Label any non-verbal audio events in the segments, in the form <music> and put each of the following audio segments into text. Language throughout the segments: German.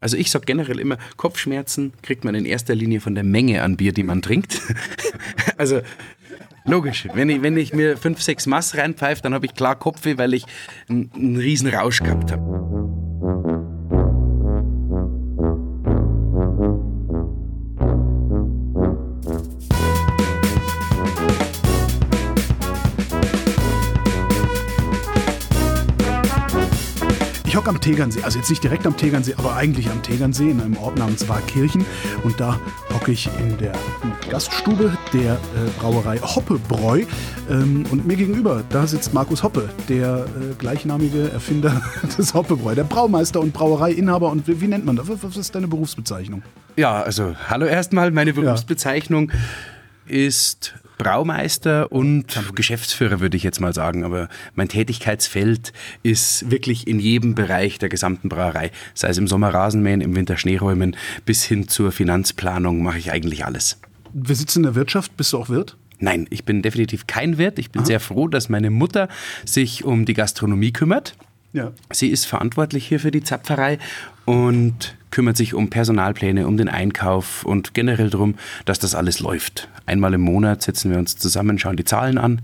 Also ich sage generell immer, Kopfschmerzen kriegt man in erster Linie von der Menge an Bier, die man trinkt. <laughs> also logisch, wenn ich, wenn ich mir fünf, sechs Mass reinpfeife, dann habe ich klar Kopfweh, weil ich einen, einen riesen Rausch gehabt habe. Ich hocke am Tegernsee, also jetzt nicht direkt am Tegernsee, aber eigentlich am Tegernsee in einem Ort namens Warkirchen. Und da hocke ich in der Gaststube der äh, Brauerei Hoppebräu. Ähm, und mir gegenüber, da sitzt Markus Hoppe, der äh, gleichnamige Erfinder <laughs> des Hoppebräu, der Braumeister und Brauereiinhaber. Und wie, wie nennt man das? Was ist deine Berufsbezeichnung? Ja, also hallo erstmal, meine Berufsbezeichnung ja. ist Braumeister und Geschäftsführer, würde ich jetzt mal sagen. Aber mein Tätigkeitsfeld ist wirklich in jedem Bereich der gesamten Brauerei. Sei es im Sommer Rasenmähen, im Winter Schneeräumen, bis hin zur Finanzplanung mache ich eigentlich alles. Wir sitzen in der Wirtschaft. Bist du auch Wirt? Nein, ich bin definitiv kein Wirt. Ich bin Aha. sehr froh, dass meine Mutter sich um die Gastronomie kümmert. Ja. Sie ist verantwortlich hier für die Zapferei und kümmert sich um Personalpläne, um den Einkauf und generell darum, dass das alles läuft. Einmal im Monat setzen wir uns zusammen, schauen die Zahlen an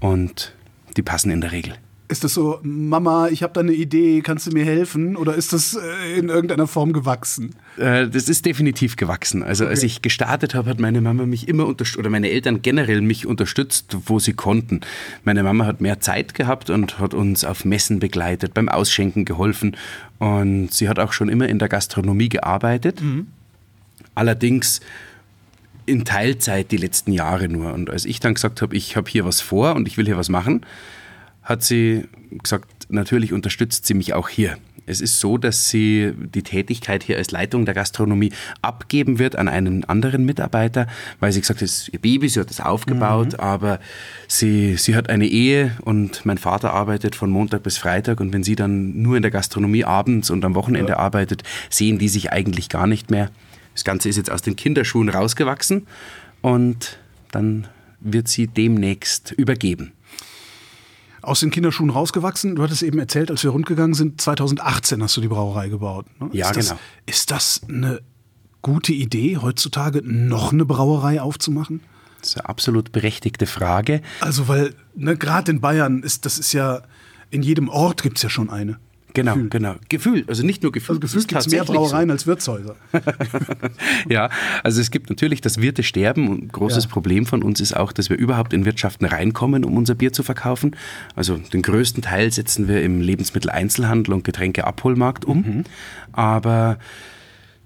und die passen in der Regel. Ist das so, Mama, ich habe da eine Idee, kannst du mir helfen? Oder ist das äh, in irgendeiner Form gewachsen? Äh, das ist definitiv gewachsen. Also okay. als ich gestartet habe, hat meine Mama mich immer unterstützt, oder meine Eltern generell mich unterstützt, wo sie konnten. Meine Mama hat mehr Zeit gehabt und hat uns auf Messen begleitet, beim Ausschenken geholfen. Und sie hat auch schon immer in der Gastronomie gearbeitet. Mhm. Allerdings in Teilzeit die letzten Jahre nur. Und als ich dann gesagt habe, ich habe hier was vor und ich will hier was machen, hat sie gesagt, natürlich unterstützt sie mich auch hier. Es ist so, dass sie die Tätigkeit hier als Leitung der Gastronomie abgeben wird an einen anderen Mitarbeiter, weil sie gesagt hat, es ist ihr Baby, sie hat es aufgebaut, mhm. aber sie, sie hat eine Ehe und mein Vater arbeitet von Montag bis Freitag und wenn sie dann nur in der Gastronomie abends und am Wochenende ja. arbeitet, sehen die sich eigentlich gar nicht mehr. Das Ganze ist jetzt aus den Kinderschuhen rausgewachsen und dann wird sie demnächst übergeben aus den Kinderschuhen rausgewachsen. Du hattest eben erzählt, als wir rundgegangen sind, 2018 hast du die Brauerei gebaut. Ne? Ja, ist das, genau. Ist das eine gute Idee, heutzutage noch eine Brauerei aufzumachen? Das ist eine absolut berechtigte Frage. Also, weil ne, gerade in Bayern ist das ist ja, in jedem Ort gibt es ja schon eine. Genau, Gefühl. genau. Gefühl, also nicht nur Gefühl. Also Gefühl gibt es mehr Brauereien so. als Wirtshäuser. <laughs> ja, also es gibt natürlich das Wirte sterben. Ein großes ja. Problem von uns ist auch, dass wir überhaupt in Wirtschaften reinkommen, um unser Bier zu verkaufen. Also den größten Teil setzen wir im Lebensmitteleinzelhandel und Getränkeabholmarkt um. Mhm. Aber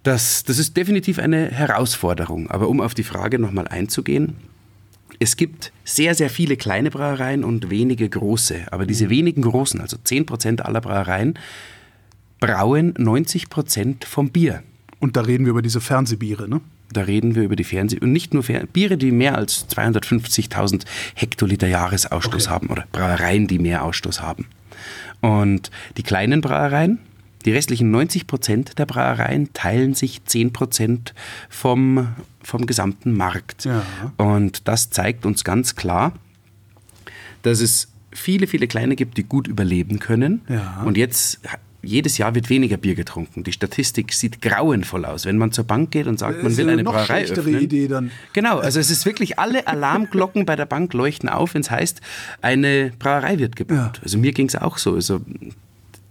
das, das ist definitiv eine Herausforderung. Aber um auf die Frage nochmal einzugehen, es gibt sehr, sehr viele kleine Brauereien und wenige große. Aber diese mhm. wenigen großen, also 10% aller Brauereien, brauen 90% vom Bier. Und da reden wir über diese Fernsehbiere, ne? Da reden wir über die Fernseh- und nicht nur Fer Biere, die mehr als 250.000 Hektoliter Jahresausstoß okay. haben oder Brauereien, die mehr Ausstoß haben. Und die kleinen Brauereien, die restlichen 90 Prozent der Brauereien teilen sich 10 Prozent vom, vom gesamten Markt. Ja. Und das zeigt uns ganz klar, dass es viele, viele kleine gibt, die gut überleben können. Ja. Und jetzt jedes Jahr wird weniger Bier getrunken. Die Statistik sieht grauenvoll aus. Wenn man zur Bank geht und sagt, man will eine, eine Brauerei öffnen. Idee dann. Genau, also es ist wirklich alle Alarmglocken bei der Bank leuchten auf, wenn es heißt, eine Brauerei wird gebaut. Ja. Also mir ging es auch so. Also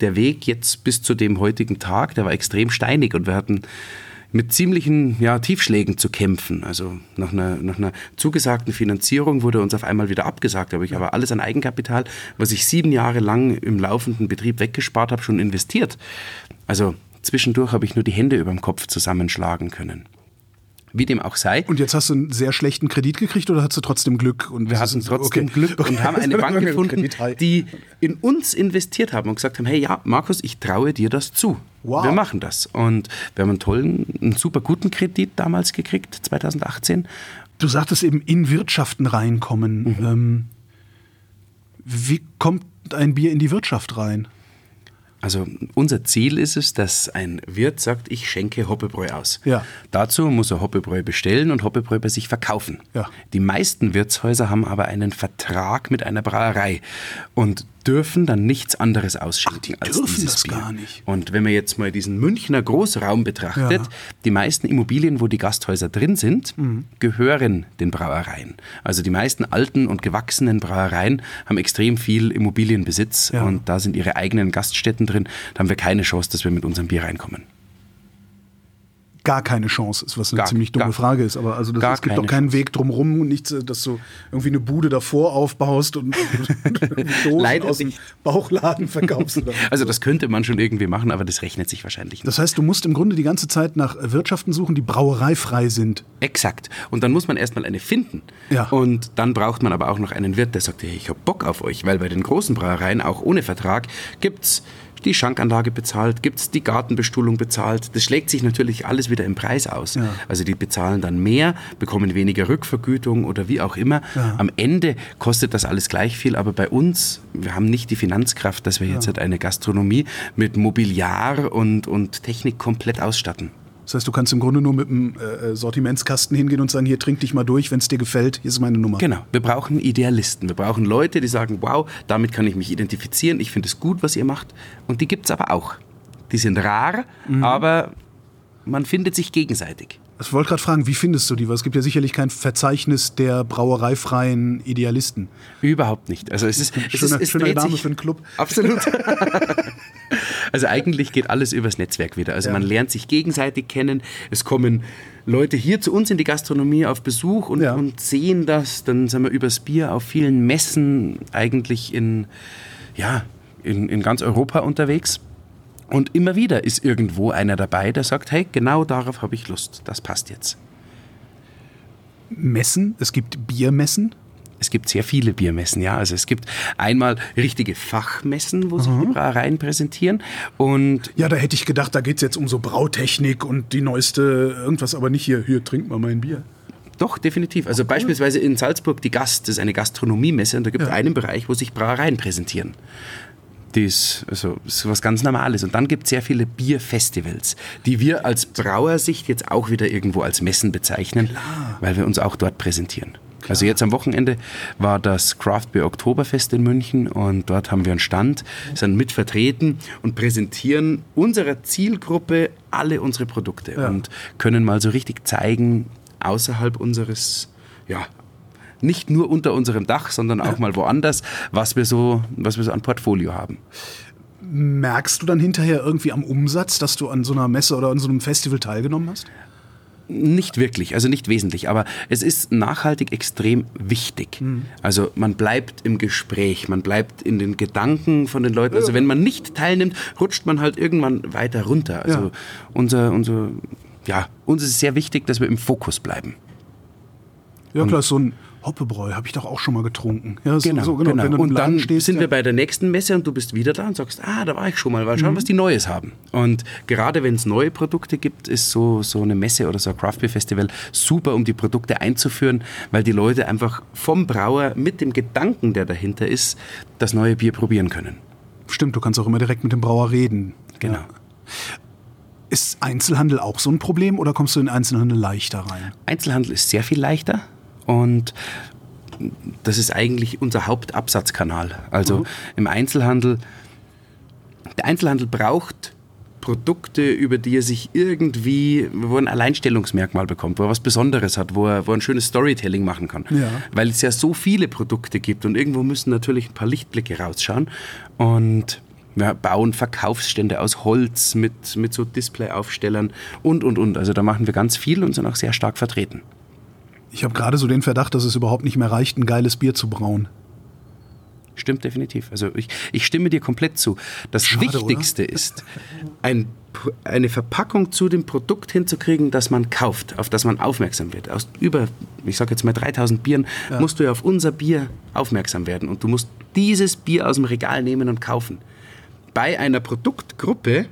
der Weg jetzt bis zu dem heutigen Tag, der war extrem steinig und wir hatten mit ziemlichen ja, Tiefschlägen zu kämpfen. Also nach einer, nach einer zugesagten Finanzierung wurde uns auf einmal wieder abgesagt. Aber ich habe alles an Eigenkapital, was ich sieben Jahre lang im laufenden Betrieb weggespart habe, schon investiert. Also zwischendurch habe ich nur die Hände über dem Kopf zusammenschlagen können. Wie dem auch sei. Und jetzt hast du einen sehr schlechten Kredit gekriegt oder hast du trotzdem Glück? Und wir hatten trotzdem okay. Glück und haben <laughs> eine Bank gefunden, die in uns investiert haben und gesagt haben, hey ja, Markus, ich traue dir das zu. Wow. Wir machen das. Und wir haben einen tollen, einen super guten Kredit damals gekriegt, 2018. Du sagtest eben, in Wirtschaften reinkommen. Mhm. Ähm, wie kommt ein Bier in die Wirtschaft rein? Also unser Ziel ist es, dass ein Wirt sagt, ich schenke Hoppebräu aus. Ja. Dazu muss er Hoppebräu bestellen und Hoppebräu bei sich verkaufen. Ja. Die meisten Wirtshäuser haben aber einen Vertrag mit einer Brauerei. Und dürfen dann nichts anderes ausschenken Ach, die als dürfen dieses das Bier. gar nicht. Und wenn man jetzt mal diesen Münchner Großraum betrachtet, Ja. die meisten Immobilien, wo die Gasthäuser drin sind, Mhm. gehören den Brauereien. Also die meisten alten und gewachsenen Brauereien haben extrem viel Immobilienbesitz Ja. und da sind ihre eigenen Gaststätten drin. Da haben wir keine Chance, dass wir mit unserem Bier reinkommen. Gar keine Chance ist, was eine Gar- ziemlich dumme gar- Frage ist. Aber also das, es gibt doch keinen Chance. Weg drumherum und nichts, äh, dass du irgendwie eine Bude davor aufbaust und, und <laughs> Dosen Leider aus dem nicht. Bauchladen verkaufst. Oder <laughs> Also das könnte man schon irgendwie machen, aber das rechnet sich wahrscheinlich nicht. das heißt, du musst im Grunde die ganze Zeit nach Wirtschaften suchen, die brauereifrei sind. Exakt. Und dann muss man erstmal eine finden. Ja. Und dann braucht man aber auch noch einen Wirt, der sagt, hey, ich hab Bock auf euch, weil bei den großen Brauereien, auch ohne Vertrag, gibt's die Schankanlage bezahlt, gibt's die Gartenbestuhlung bezahlt. Das schlägt sich natürlich alles wieder im Preis aus. Ja. Also die bezahlen dann mehr, bekommen weniger Rückvergütung oder wie auch immer. Am Ende kostet das alles gleich viel, aber bei uns, wir haben nicht die Finanzkraft, dass wir jetzt halt eine Gastronomie mit Mobiliar und, und Technik komplett ausstatten. Das heißt, du kannst im Grunde nur mit einem äh, Sortimentskasten hingehen und sagen, hier trink dich mal durch, wenn es dir gefällt, hier ist meine Nummer. Genau, wir brauchen Idealisten. Wir brauchen Leute, die sagen, wow, damit kann ich mich identifizieren, ich finde es gut, was ihr macht. Und die gibt es aber auch. Die sind rar, aber man findet sich gegenseitig. Ich wollte gerade fragen, wie findest du die? Weil es gibt ja sicherlich kein Verzeichnis der brauereifreien Idealisten. Überhaupt nicht. Also es ist, es Schöner, ist es schöner dreht Name für einen Club. Absolut. <laughs> <laughs> also eigentlich geht alles übers Netzwerk wieder. Also Ja. man lernt sich gegenseitig kennen. Es kommen Leute hier zu uns in die Gastronomie auf Besuch und, Ja. und sehen das. Dann sind wir übers Bier auf vielen Messen eigentlich in, ja, in, in ganz Europa unterwegs. Und immer wieder ist irgendwo einer dabei, der sagt, hey, genau darauf habe ich Lust. Das passt jetzt. Messen, es gibt Biermessen. Es gibt sehr viele Biermessen, ja. Also es gibt einmal richtige Fachmessen, wo sich die Brauereien präsentieren. Und Ja, da hätte ich gedacht, da geht es jetzt um so Brautechnik und die neueste irgendwas, aber nicht hier, hier, trink mal mein Bier. doch, definitiv. Also beispielsweise in Salzburg die Gast, das ist eine Gastronomiemesse und da gibt es Ja. einen Bereich, wo sich Brauereien präsentieren. Die ist, also, ist was ganz Normales. Und dann gibt es sehr viele Bierfestivals, die wir als Brauersicht jetzt auch wieder irgendwo als Messen bezeichnen, weil wir uns auch dort präsentieren. Also jetzt am Wochenende war das Craft Beer Oktoberfest in München und dort haben wir einen Stand, sind mit vertreten und präsentieren unserer Zielgruppe alle unsere Produkte Ja. und können mal so richtig zeigen, außerhalb unseres, ja, nicht nur unter unserem Dach, sondern auch mal woanders, was wir so, was wir so an Portfolio haben. Merkst du dann hinterher irgendwie am Umsatz, dass du an so einer Messe oder an so einem Festival teilgenommen hast? Nicht wirklich, also nicht wesentlich, aber es ist nachhaltig extrem wichtig. Also man bleibt im Gespräch, man bleibt in den Gedanken von den Leuten. Also wenn man nicht teilnimmt, rutscht man halt irgendwann weiter runter. Also Ja. unser, unser, ja, uns ist sehr wichtig, dass wir im Fokus bleiben. Ja, klar, so ein Hoppebräu habe ich doch auch schon mal getrunken. Ja, so, so, genau. Im und dann stehst, sind ja. wir bei der nächsten Messe und du bist wieder da und sagst, ah, da war ich schon mal, mal Mhm. schauen, was die Neues haben. Und gerade wenn es neue Produkte gibt, ist so, so eine Messe oder so ein Craft Beer Festival super, um die Produkte einzuführen, weil die Leute einfach vom Brauer mit dem Gedanken, der dahinter ist, das neue Bier probieren können. Stimmt, du kannst auch immer direkt mit dem Brauer reden. Genau. Ja. Ist Einzelhandel auch so ein Problem oder kommst du in den Einzelhandel leichter rein? Einzelhandel ist sehr viel leichter und das ist eigentlich unser Hauptabsatzkanal. Also im Einzelhandel, der Einzelhandel braucht Produkte, über die er sich irgendwie, wo er ein Alleinstellungsmerkmal bekommt, wo er was Besonderes hat, wo er, wo er ein schönes Storytelling machen kann. Ja. Weil es ja so viele Produkte gibt und irgendwo müssen natürlich ein paar Lichtblicke rausschauen. Und wir bauen Verkaufsstände aus Holz mit, mit so Displayaufstellern und, und, und. Also da machen wir ganz viel und sind auch sehr stark vertreten. Ich habe gerade so den Verdacht, dass es überhaupt nicht mehr reicht, ein geiles Bier zu brauen. Stimmt definitiv. Also ich, ich stimme dir komplett zu. Das Schade, Wichtigste ist, ein, eine Verpackung zu dem Produkt hinzukriegen, das man kauft, auf das man aufmerksam wird. Aus über, ich sage jetzt mal 3000 Bieren, musst du ja auf unser Bier aufmerksam werden. Und du musst dieses Bier aus dem Regal nehmen und kaufen. Bei einer Produktgruppe,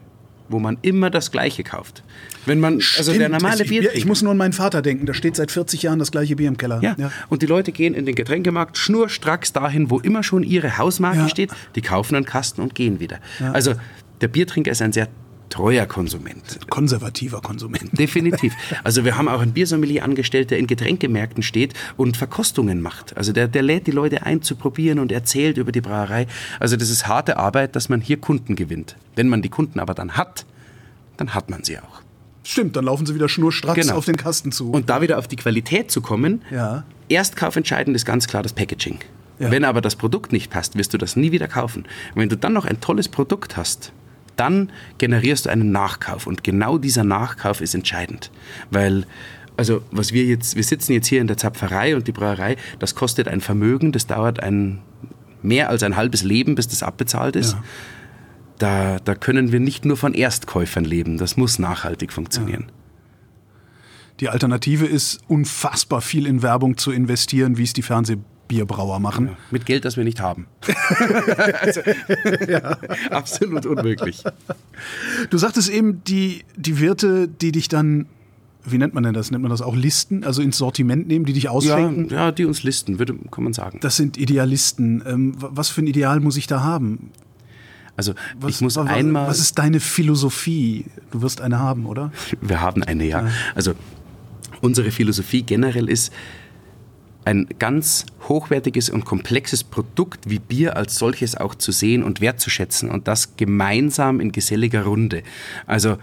wo man immer das Gleiche kauft. Wenn man, also der Stimmt, normale ich, Bier. Ich muss nur an meinen Vater denken. Da steht seit 40 Jahren das gleiche Bier im Keller. Ja. Und die Leute gehen in den Getränkemarkt schnurstracks dahin, wo immer schon ihre Hausmarke Ja. steht. Die kaufen einen Kasten und gehen wieder. Also der Biertrinker ist ein sehr treuer Konsument. Konservativer Konsument. Definitiv. Also wir haben auch einen Biersommelier angestellt, der in Getränkemärkten steht und Verkostungen macht. Also der, der lädt die Leute ein zu probieren und erzählt über die Brauerei. Also das ist harte Arbeit, dass man hier Kunden gewinnt. Wenn man die Kunden aber dann hat, dann hat man sie auch. Stimmt, dann laufen sie wieder schnurstracks Genau. auf den Kasten zu. Und da wieder auf die Qualität zu kommen, Ja. erstkaufentscheidend ist ganz klar das Packaging. Ja. Wenn aber das Produkt nicht passt, wirst du das nie wieder kaufen. Und wenn du dann noch ein tolles Produkt hast, dann generierst du einen Nachkauf. Und genau dieser Nachkauf ist entscheidend. Weil, also, was wir jetzt, wir sitzen jetzt hier in der Zapferei und die Brauerei, das kostet ein Vermögen, das dauert ein, mehr als ein halbes Leben, bis das abbezahlt ist. Ja. Da, da können wir nicht nur von Erstkäufern leben. Das muss nachhaltig funktionieren. Die Alternative ist, unfassbar viel in Werbung zu investieren, wie es die Fernsehbierbrauer machen. Mit Geld, das wir nicht haben. <laughs> also, <laughs> Absolut unmöglich. Du sagtest eben, die, die Wirte, die dich dann, wie nennt man denn das? Nennt man das auch Listen? Also ins Sortiment nehmen, die dich Ja, ausschenken? ja, die uns listen, würde, kann man sagen. Das sind Idealisten. Ähm, wa- was für ein Ideal muss ich da haben? Also Was, ich muss wa- wa- einmal, Was ist deine Philosophie? Du wirst eine haben, oder? wir haben eine, ja. Also unsere Philosophie generell ist, ein ganz hochwertiges und komplexes Produkt wie Bier als solches auch zu sehen und wertzuschätzen und das gemeinsam in geselliger Runde. Also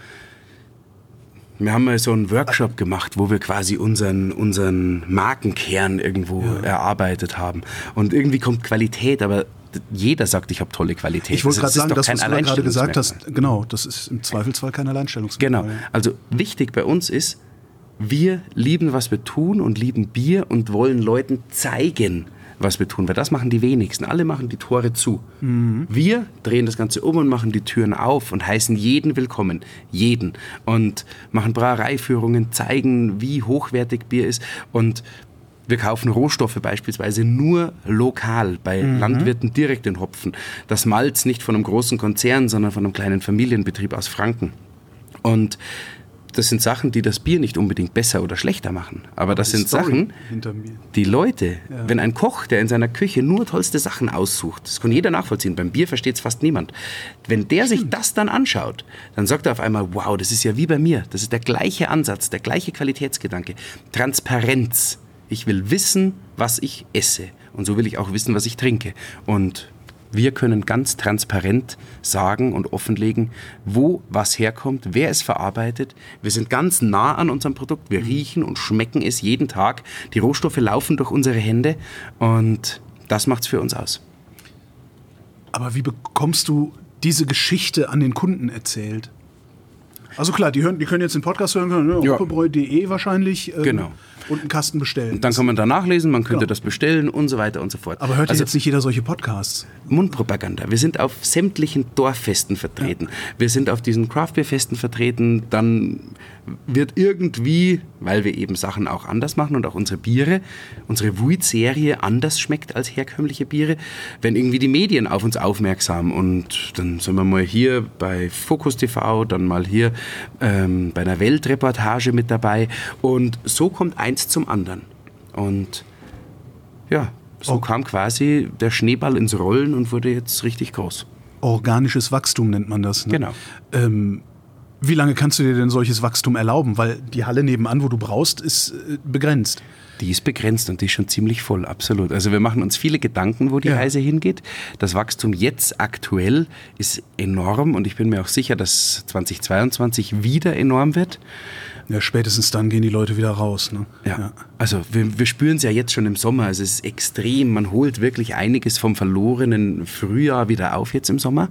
wir haben mal so einen Workshop gemacht, wo wir quasi unseren, unseren Markenkern irgendwo erarbeitet haben. Und irgendwie kommt Qualität, aber jeder sagt, ich habe tolle Qualität. Ich wollte Also gerade sagen, das, was du gerade gesagt Alleinstellungsmerkmal. hast, genau, das ist im Zweifelsfall kein Alleinstellungsmerkmal. Genau. Also wichtig bei uns ist, wir lieben, was wir tun und lieben Bier und wollen Leuten zeigen, was wir tun, weil das machen die wenigsten. Alle machen die Tore zu. Wir drehen das Ganze um und machen die Türen auf und heißen jeden willkommen. Jeden. Und machen Brauereiführungen, zeigen, wie hochwertig Bier ist und wir kaufen Rohstoffe beispielsweise nur lokal bei Landwirten direkt den Hopfen. Das Malz nicht von einem großen Konzern, sondern von einem kleinen Familienbetrieb aus Franken. Und das sind Sachen, die das Bier nicht unbedingt besser oder schlechter machen. Aber das Die sind Story Sachen, die Leute, wenn ein Koch, der in seiner Küche nur tollste Sachen aussucht, das kann jeder nachvollziehen, beim Bier versteht es fast niemand. Wenn der sich das dann anschaut, dann sagt er auf einmal, wow, das ist ja wie bei mir. Das ist der gleiche Ansatz, der gleiche Qualitätsgedanke. Transparenz. Ich will wissen, was ich esse. Und so will ich auch wissen, was ich trinke. Und wir können ganz transparent sagen und offenlegen, wo was herkommt, wer es verarbeitet. Wir sind ganz nah an unserem Produkt. Wir riechen und schmecken es jeden Tag. Die Rohstoffe laufen durch unsere Hände und das macht es für uns aus. Aber wie bekommst du diese Geschichte an den Kunden erzählt? Also klar, die, hören, die können jetzt den Podcast hören, können, ne, Ja. hoppebräu.de wahrscheinlich ähm, Genau. und einen Kasten bestellen. Dann kann man da nachlesen, man könnte Genau. das bestellen und so weiter und so fort. Aber hört also, jetzt nicht jeder solche Podcasts? Mundpropaganda. Wir sind auf sämtlichen Dorffesten vertreten. Wir sind auf diesen Craftbeer-Festen vertreten. Dann wird irgendwie, weil wir eben Sachen auch anders machen und auch unsere Biere, unsere Wuit-Serie anders schmeckt als herkömmliche Biere, wenn irgendwie die Medien auf uns aufmerksam und dann sind wir mal hier bei Focus TV, dann mal hier ähm, bei einer Weltreportage mit dabei und so kommt eins zum anderen. Und ja, so Oh. kam quasi der Schneeball ins Rollen und wurde jetzt richtig groß. Organisches Wachstum nennt man das. Ne? Genau. Ähm, wie lange kannst du dir denn solches Wachstum erlauben? Weil die Halle nebenan, wo du brauchst, ist äh, begrenzt. Die ist begrenzt und die ist schon ziemlich voll, absolut. Also wir machen uns viele Gedanken, wo die Ja. Reise hingeht. Das Wachstum jetzt aktuell ist enorm und ich bin mir auch sicher, dass 2022 wieder enorm wird. Ja, spätestens dann gehen die Leute wieder raus. Ne? Ja. Also wir, wir spüren es ja jetzt schon im Sommer. Also es ist extrem. Man holt wirklich einiges vom verlorenen Frühjahr wieder auf jetzt im Sommer.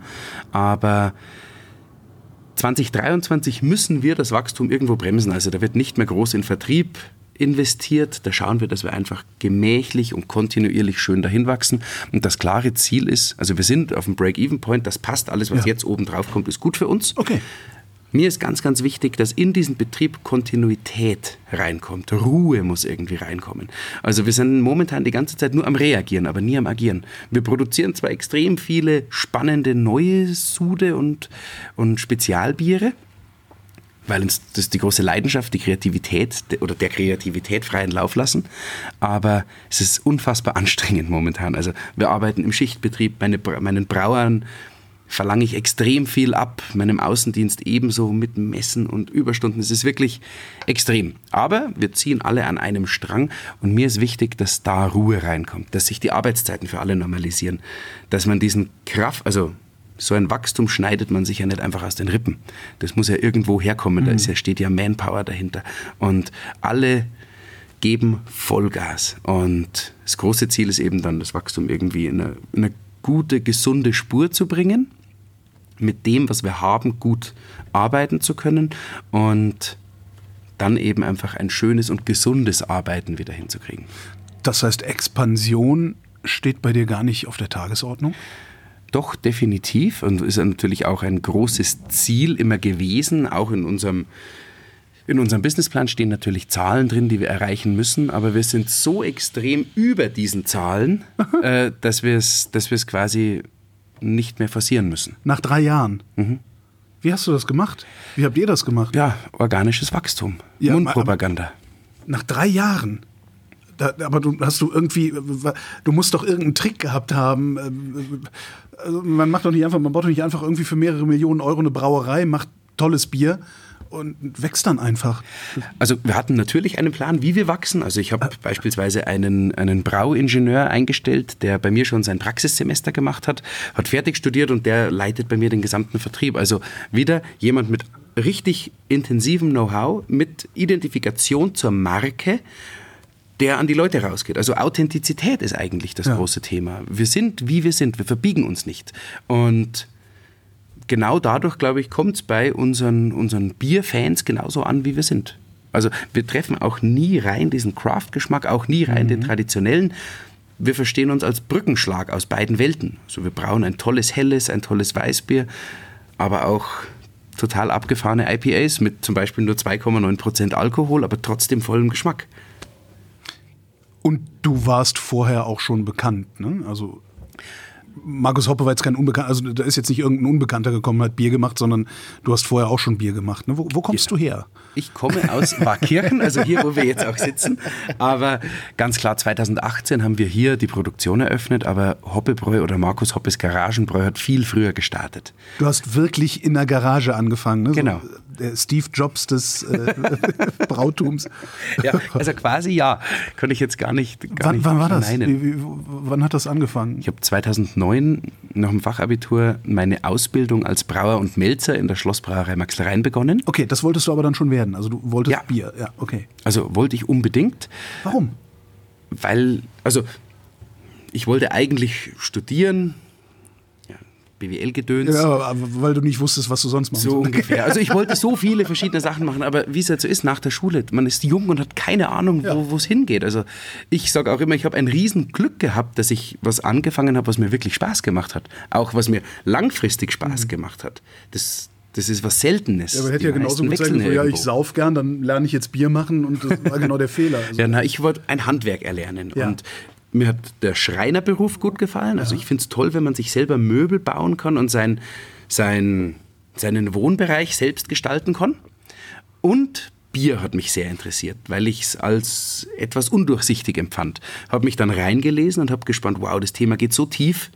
Aber 2023 müssen wir das Wachstum irgendwo bremsen. Also da wird nicht mehr groß in Vertrieb investiert. Da schauen wir, dass wir einfach gemächlich und kontinuierlich schön dahin wachsen. Und das klare Ziel ist, also wir sind auf dem Break-Even-Point, das passt, alles, was Ja. jetzt oben drauf kommt, ist gut für uns. Okay. Mir ist ganz, ganz wichtig, dass in diesen Betrieb Kontinuität reinkommt. Ruhe muss irgendwie reinkommen. Also wir sind momentan die ganze Zeit nur am Reagieren, aber nie am Agieren. Wir produzieren zwar extrem viele spannende neue Sude und, und Spezialbiere, weil uns das die große Leidenschaft, die Kreativität de- oder der Kreativität freien Lauf lassen. Aber es ist unfassbar <laughs> anstrengend momentan. Also wir arbeiten im Schichtbetrieb, meine, meinen Brauern verlange ich extrem viel ab, meinem Außendienst ebenso mit Messen und Überstunden. Es ist wirklich extrem. Aber wir ziehen alle an einem Strang und mir ist wichtig, dass da Ruhe reinkommt, dass sich die Arbeitszeiten für alle normalisieren, dass man diesen Kraft, also so ein Wachstum schneidet man sich ja nicht einfach aus den Rippen. Das muss ja irgendwo herkommen, mhm. da ist ja, steht ja Manpower dahinter. Und alle geben Vollgas. Und das große Ziel ist eben dann, das Wachstum irgendwie in eine, in eine gute, gesunde Spur zu bringen, mit dem, was wir haben, gut arbeiten zu können und dann eben einfach ein schönes und gesundes Arbeiten wieder hinzukriegen. Das heißt, Expansion steht bei dir gar nicht auf der Tagesordnung? Doch, definitiv. Und ist natürlich auch ein großes Ziel immer gewesen. Auch in unserem, in unserem Businessplan stehen natürlich Zahlen drin, die wir erreichen müssen. Aber wir sind so extrem über diesen Zahlen, <laughs> äh, dass wir es dass quasi nicht mehr forcieren müssen. Nach drei Jahren? Mhm. Wie hast du das gemacht? Wie habt ihr das gemacht? Ja, organisches Wachstum. Ja, Mundpropaganda. Nach drei Jahren? Da, aber du hast du irgendwie, du musst doch irgendeinen Trick gehabt haben. Also man macht doch nicht einfach, man baut doch nicht einfach irgendwie für mehrere Millionen Euro eine Brauerei, macht tolles Bier und wächst dann einfach. Also wir hatten natürlich einen Plan, wie wir wachsen. Also ich habe äh, beispielsweise einen, einen Brauingenieur eingestellt, der bei mir schon sein Praxissemester gemacht hat, hat fertig studiert und der leitet bei mir den gesamten Vertrieb. Also wieder jemand mit richtig intensivem Know-how, mit Identifikation zur Marke der an die Leute rausgeht. Also Authentizität ist eigentlich das ja. große Thema. Wir sind, wie wir sind, wir verbiegen uns nicht. Und genau dadurch, glaube ich, kommt es bei unseren, unseren Bierfans genauso an, wie wir sind. Also wir treffen auch nie rein diesen Craft-Geschmack, auch nie rein mhm. den traditionellen. Wir verstehen uns als Brückenschlag aus beiden Welten. Also wir brauchen ein tolles Helles, ein tolles Weißbier, aber auch total abgefahrene IPAs mit zum Beispiel nur 2,9% Alkohol, aber trotzdem vollem Geschmack. Und du warst vorher auch schon bekannt, ne? Also Markus Hoppe war jetzt kein Unbekannter, also da ist jetzt nicht irgendein Unbekannter gekommen, hat Bier gemacht, sondern du hast vorher auch schon Bier gemacht. Ne? Wo, wo, kommst ja. du her? Ich komme aus <laughs> Warkirchen, also hier, wo wir jetzt auch sitzen. Aber ganz klar, 2018 haben wir hier die Produktion eröffnet, aber Hoppebräu oder Markus Hoppes Garagenbräu hat viel früher gestartet. Du hast wirklich in der Garage angefangen, ne? Genau. So, der Steve Jobs des äh, <laughs> Brautums. Ja, also quasi ja. Kann ich jetzt gar nicht. Gar wann, nicht wann war das? Wie, wie, wann hat das angefangen? Ich habe 2009 nach dem Fachabitur meine Ausbildung als Brauer und Melzer in der Schlossbrauerei Maxlereien begonnen. Okay, das wolltest du aber dann schon werden. Also du wolltest ja. Bier. Ja, okay. Also wollte ich unbedingt. Warum? Weil, also ich wollte eigentlich studieren, BWL-Gedöns. Ja, weil du nicht wusstest, was du sonst machst. So ungefähr. Also ich wollte so viele verschiedene Sachen machen, aber wie es halt so ist nach der Schule, man ist jung und hat keine Ahnung, ja. wo es hingeht. Also ich sage auch immer, ich habe ein Riesenglück gehabt, dass ich was angefangen habe, was mir wirklich Spaß gemacht hat. Auch was mir langfristig Spaß mhm. gemacht hat. Das, das ist was Seltenes. Ja, man hätte ja genauso gut sagen können, ja, ich sauf gern, dann lerne ich jetzt Bier machen und das war genau der <laughs> Fehler. Also ja, na, ich wollte ein Handwerk erlernen. Ja. Und mir hat der Schreinerberuf gut gefallen. Also ich finde es toll, wenn man sich selber Möbel bauen kann und sein, sein, seinen Wohnbereich selbst gestalten kann. Und Bier hat mich sehr interessiert, weil ich es als etwas undurchsichtig empfand. Habe mich dann reingelesen und habe gespannt, wow, das Thema geht so tief,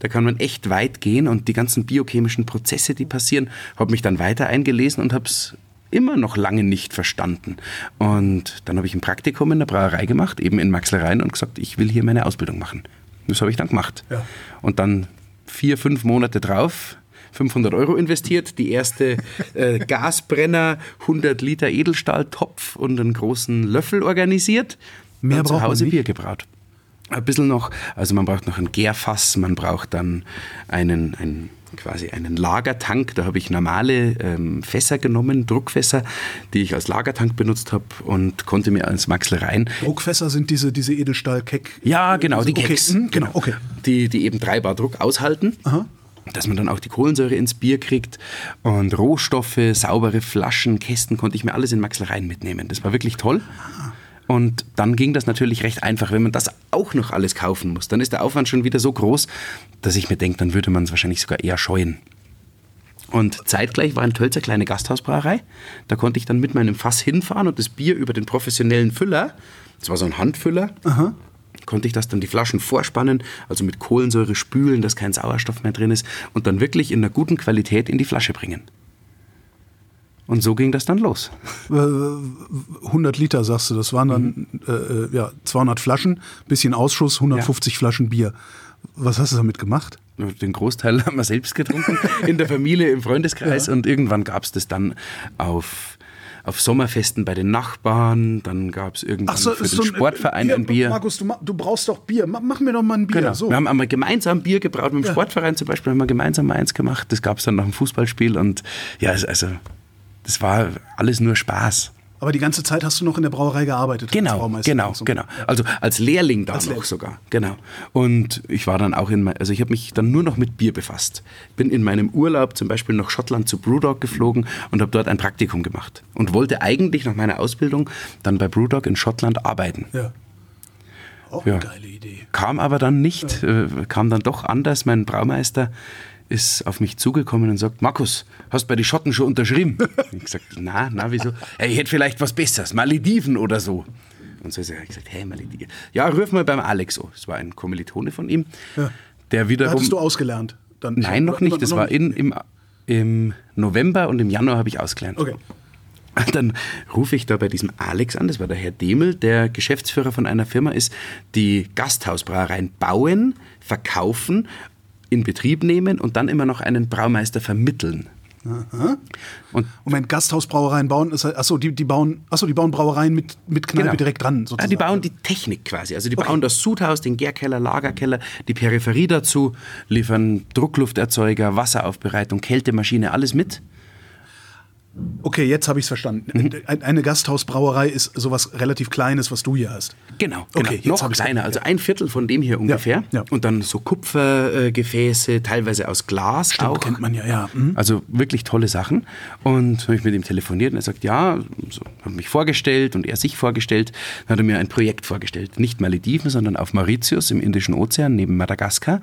da kann man echt weit gehen und die ganzen biochemischen Prozesse, die passieren, habe mich dann weiter eingelesen und habe es immer noch lange nicht verstanden. Und dann habe ich ein Praktikum in der Brauerei gemacht, eben in Maxlereien und gesagt, ich will hier meine Ausbildung machen. Das habe ich dann gemacht. Ja. Und dann vier, fünf Monate drauf 500 Euro investiert, die erste äh, <laughs> Gasbrenner, 100 Liter Edelstahltopf und einen großen Löffel organisiert. Mehr und zu Hause Bier gebraut. Ein bisschen noch, also man braucht noch ein Gärfass, man braucht dann einen, einen quasi einen Lagertank. Da habe ich normale ähm, Fässer genommen, Druckfässer, die ich als Lagertank benutzt habe und konnte mir als Maxlereien. Druckfässer sind diese, diese Edelstahl-Keck? Ja, genau, die Kecks. Okay. Mhm, genau, okay. Die, die eben 3 Bar Druck aushalten. Aha dass man dann auch die Kohlensäure ins Bier kriegt und Rohstoffe, saubere Flaschen, Kästen konnte ich mir alles in Maxlereien mitnehmen. Das war wirklich toll. Und dann ging das natürlich recht einfach. Wenn man das auch noch alles kaufen muss, dann ist der Aufwand schon wieder so groß, dass ich mir denke, dann würde man es wahrscheinlich sogar eher scheuen. Und zeitgleich war in Tölzer kleine Gasthausbrauerei. Da konnte ich dann mit meinem Fass hinfahren und das Bier über den professionellen Füller, das war so ein Handfüller, Aha. konnte ich das dann die Flaschen vorspannen, also mit Kohlensäure spülen, dass kein Sauerstoff mehr drin ist und dann wirklich in einer guten Qualität in die Flasche bringen. Und so ging das dann los. 100 Liter, sagst du, das waren dann mhm. äh, ja, 200 Flaschen, bisschen Ausschuss, 150 ja. Flaschen Bier. Was hast du damit gemacht? Den Großteil <laughs> haben wir selbst getrunken, in der Familie, im Freundeskreis. <laughs> Ja. Und irgendwann gab es das dann auf auf Sommerfesten bei den Nachbarn, dann gab es irgendwann so, für den so Sportverein Bier, ein Bier. Markus, du, du, brauchst doch Bier, mach mir doch mal ein Bier. Genau. So. Wir haben einmal gemeinsam Bier gebraut, mit dem ja. Sportverein zum Beispiel haben wir gemeinsam mal eins gemacht, das gab es dann nach dem Fußballspiel und ja, also das war alles nur Spaß. Aber die ganze Zeit hast du noch in der Brauerei gearbeitet. Genau, genau, so. genau. Also als Lehrling da als noch Lehrling. sogar, genau. Und ich war dann auch in, also ich habe mich dann nur noch mit Bier befasst. Bin in meinem Urlaub zum Beispiel nach Schottland zu Brewdog geflogen und habe dort ein Praktikum gemacht und wollte eigentlich nach meiner Ausbildung dann bei Brewdog in Schottland arbeiten. Ja. Auch ja. eine geile Idee. Kam aber dann nicht, ja. äh, kam dann doch anders. Mein Braumeister ist auf mich zugekommen und sagt, Markus, hast bei die Schotten schon unterschrieben? <laughs> ich gesagt, na, na, wieso? Ja, ich hätte vielleicht was Besseres, Malediven oder so. Und so ist er gesagt, hey, Malediven. Ja, ruf mal beim Alex so. Das war ein Kommilitone von ihm, ja. der wiederum... Hattest du ausgelernt? Dann Nein, noch nicht. Das war in, im, im November und im Januar habe ich ausgelernt. Okay. <laughs> Dann rufe ich da bei diesem Alex an, das war der Herr Demel, der Geschäftsführer von einer Firma ist, die Gasthausbrauereien bauen, verkaufen in Betrieb nehmen und dann immer noch einen Braumeister vermitteln. Aha. Und Moment, Gasthausbrauereien bauen, achso, die, die bauen, achso, die bauen Brauereien mit, mit Kneipe genau. direkt dran. Sozusagen. Ja, die bauen die Technik quasi. Also die okay. bauen das Sudhaus, den Gärkeller, Lagerkeller, die Peripherie dazu, liefern Drucklufterzeuger, Wasseraufbereitung, Kältemaschine, alles mit. Okay, jetzt habe ich es verstanden. Mhm. Eine Gasthausbrauerei ist sowas relativ Kleines, was du hier hast. Genau, genau. Okay, noch kleiner, also ein Viertel von dem hier ungefähr. Ja, ja. Und dann so Kupfergefäße, teilweise aus Glas Stimmt, auch. kennt man ja, ja. Mhm. Also wirklich tolle Sachen. Und habe ich mit ihm telefoniert und er sagt, ja, so, habe mich vorgestellt und er sich vorgestellt. Dann hat er mir ein Projekt vorgestellt. Nicht Malediven, sondern auf Mauritius im Indischen Ozean neben Madagaskar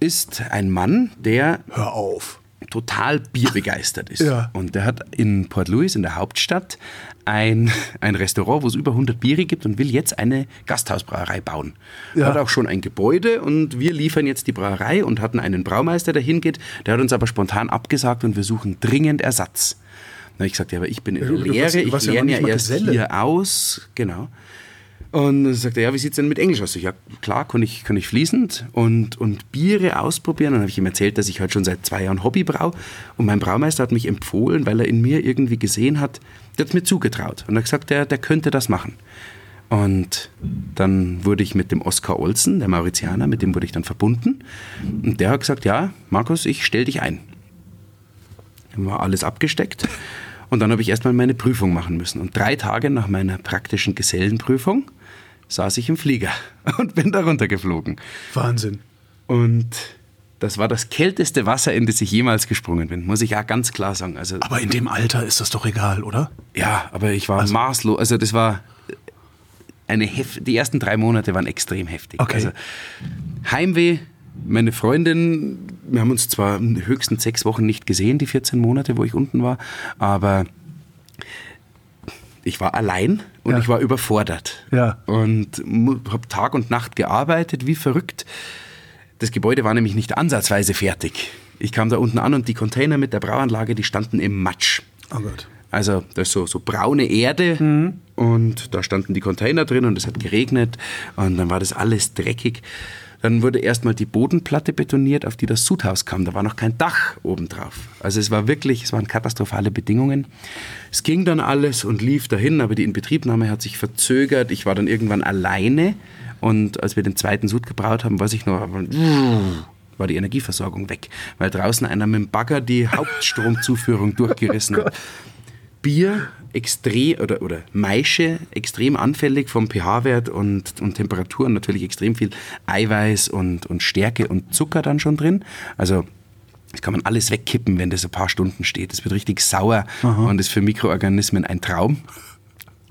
ist ein Mann, der... Hör auf total bierbegeistert ist. Ja. Und der hat in Port Louis, in der Hauptstadt, ein, ein Restaurant, wo es über 100 Biere gibt und will jetzt eine Gasthausbrauerei bauen. Ja. Hat auch schon ein Gebäude und wir liefern jetzt die Brauerei und hatten einen Braumeister, der hingeht. Der hat uns aber spontan abgesagt und wir suchen dringend Ersatz. Habe ich gesagt, ja, aber ich bin in der Lehre, ich lerne ja erst hier aus. Genau. Und dann sagt er, ja, wie sieht es denn mit Englisch aus? Ich, ja, klar, kann ich, kann ich fließend und, und Biere ausprobieren. Dann habe ich ihm erzählt, dass ich halt schon seit zwei Jahren Hobby brau. Und mein Braumeister hat mich empfohlen, weil er in mir irgendwie gesehen hat, der hat mir zugetraut. Und er hat gesagt, der, der könnte das machen. Und dann wurde ich mit dem Oskar Olsen, der Mauritianer, mit dem wurde ich dann verbunden. Und der hat gesagt, ja, Markus, ich stell dich ein. Dann war alles abgesteckt. Und dann habe ich erstmal meine Prüfung machen müssen. Und drei Tage nach meiner praktischen Gesellenprüfung saß ich im Flieger <laughs> und bin darunter geflogen. Wahnsinn. Und das war das kälteste Wasser, in das ich jemals gesprungen bin, muss ich ja ganz klar sagen. Also, aber in dem Alter ist das doch egal, oder? Ja, aber ich war also, maßlos. Also das war eine Hef die ersten drei Monate waren extrem heftig. Okay. Also Heimweh, meine Freundin, wir haben uns zwar höchstens sechs Wochen nicht gesehen, die 14 Monate, wo ich unten war, aber ich war allein und ja. ich war überfordert. Ja. Und habe Tag und Nacht gearbeitet, wie verrückt. Das Gebäude war nämlich nicht ansatzweise fertig. Ich kam da unten an und die Container mit der Brauanlage, die standen im Matsch. Oh Gott. Also da ist so, so braune Erde mhm. und da standen die Container drin und es hat geregnet und dann war das alles dreckig. Dann wurde erstmal die Bodenplatte betoniert, auf die das Sudhaus kam. Da war noch kein Dach obendrauf. Also es war wirklich, es waren katastrophale Bedingungen. Es ging dann alles und lief dahin, aber die Inbetriebnahme hat sich verzögert. Ich war dann irgendwann alleine und als wir den zweiten Sud gebraut haben, weiß ich noch, war die Energieversorgung weg, weil draußen einer mit dem Bagger die Hauptstromzuführung <laughs> durchgerissen hat. Bier extrem oder, oder Maische extrem anfällig vom pH-Wert und, und Temperaturen, natürlich extrem viel Eiweiß und, und Stärke und Zucker dann schon drin. Also das kann man alles wegkippen, wenn das ein paar Stunden steht. Das wird richtig sauer Aha. und ist für Mikroorganismen ein Traum.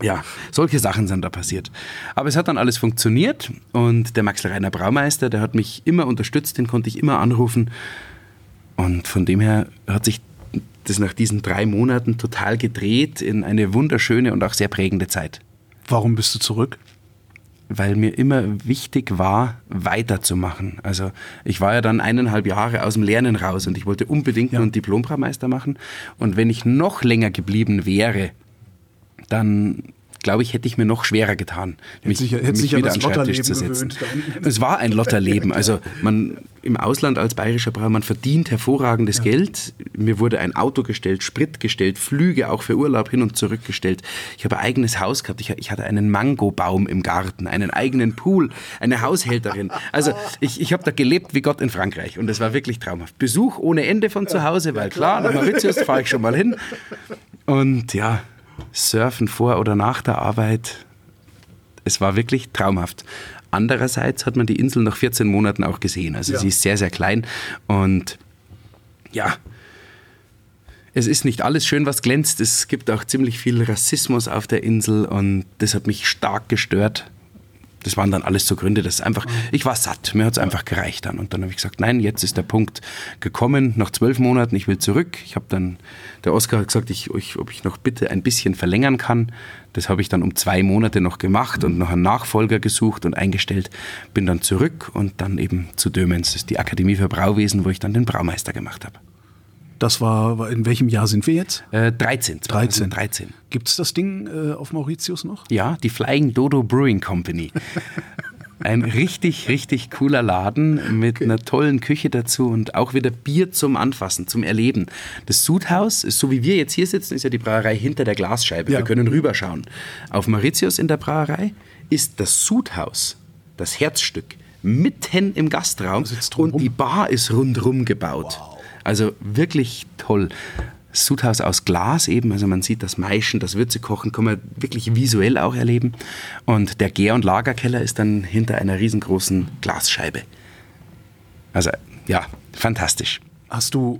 Ja, solche Sachen sind da passiert. Aber es hat dann alles funktioniert und der Maxl Reiner Braumeister, der hat mich immer unterstützt, den konnte ich immer anrufen. Und von dem her hat sich das nach diesen drei Monaten total gedreht in eine wunderschöne und auch sehr prägende Zeit. Warum bist du zurück? weil mir immer wichtig war, weiterzumachen. Also ich war ja dann eineinhalb Jahre aus dem Lernen raus und ich wollte unbedingt ja. einen Diplombraumeister machen. Und wenn ich noch länger geblieben wäre, dann glaube ich, hätte ich mir noch schwerer getan, mich, sicher, mich wieder an Schreibtisch zu setzen. Es war ein Lotterleben. Also man im Ausland als bayerischer Brauer, man verdient hervorragendes ja. Geld. Mir wurde ein Auto gestellt, Sprit gestellt, Flüge auch für Urlaub hin und zurück gestellt. Ich habe ein eigenes Haus gehabt. Ich, ich hatte einen Mangobaum im Garten, einen eigenen Pool, eine Haushälterin. Also ich, ich habe da gelebt wie Gott in Frankreich und es war wirklich traumhaft. Besuch ohne Ende von zu Hause, weil klar, nach Mauritius fahre ich schon mal hin. Und ja, Surfen vor oder nach der Arbeit. Es war wirklich traumhaft. Andererseits hat man die Insel nach 14 Monaten auch gesehen. Also ja. sie ist sehr, sehr klein und ja, es ist nicht alles schön, was glänzt. Es gibt auch ziemlich viel Rassismus auf der Insel und das hat mich stark gestört das waren dann alles so Gründe, dass einfach, ich war satt, mir hat es einfach gereicht dann. Und dann habe ich gesagt, nein, jetzt ist der Punkt gekommen, nach zwölf Monaten, ich will zurück. Ich habe dann, der Oskar hat gesagt, ich, ich, ob ich noch bitte ein bisschen verlängern kann. Das habe ich dann um zwei Monate noch gemacht und noch einen Nachfolger gesucht und eingestellt. Bin dann zurück und dann eben zu Dömens, das ist die Akademie für Brauwesen, wo ich dann den Braumeister gemacht habe. Das war, in welchem Jahr sind wir jetzt? Äh, 13. 13. 13. Gibt es das Ding äh, auf Mauritius noch? Ja, die Flying Dodo Brewing Company. <laughs> Ein richtig, richtig cooler Laden mit okay. einer tollen Küche dazu und auch wieder Bier zum Anfassen, zum Erleben. Das Sudhaus so wie wir jetzt hier sitzen, ist ja die Brauerei hinter der Glasscheibe. Ja. Wir können rüberschauen. Auf Mauritius in der Brauerei ist das Sudhaus, das Herzstück, mitten im Gastraum und die Bar ist rundherum gebaut. Wow. Also wirklich toll. Sudhaus aus Glas eben, also man sieht das Maischen, das Würzekochen, kann man wirklich visuell auch erleben. Und der Gär- und Lagerkeller ist dann hinter einer riesengroßen Glasscheibe. Also ja, fantastisch. Hast du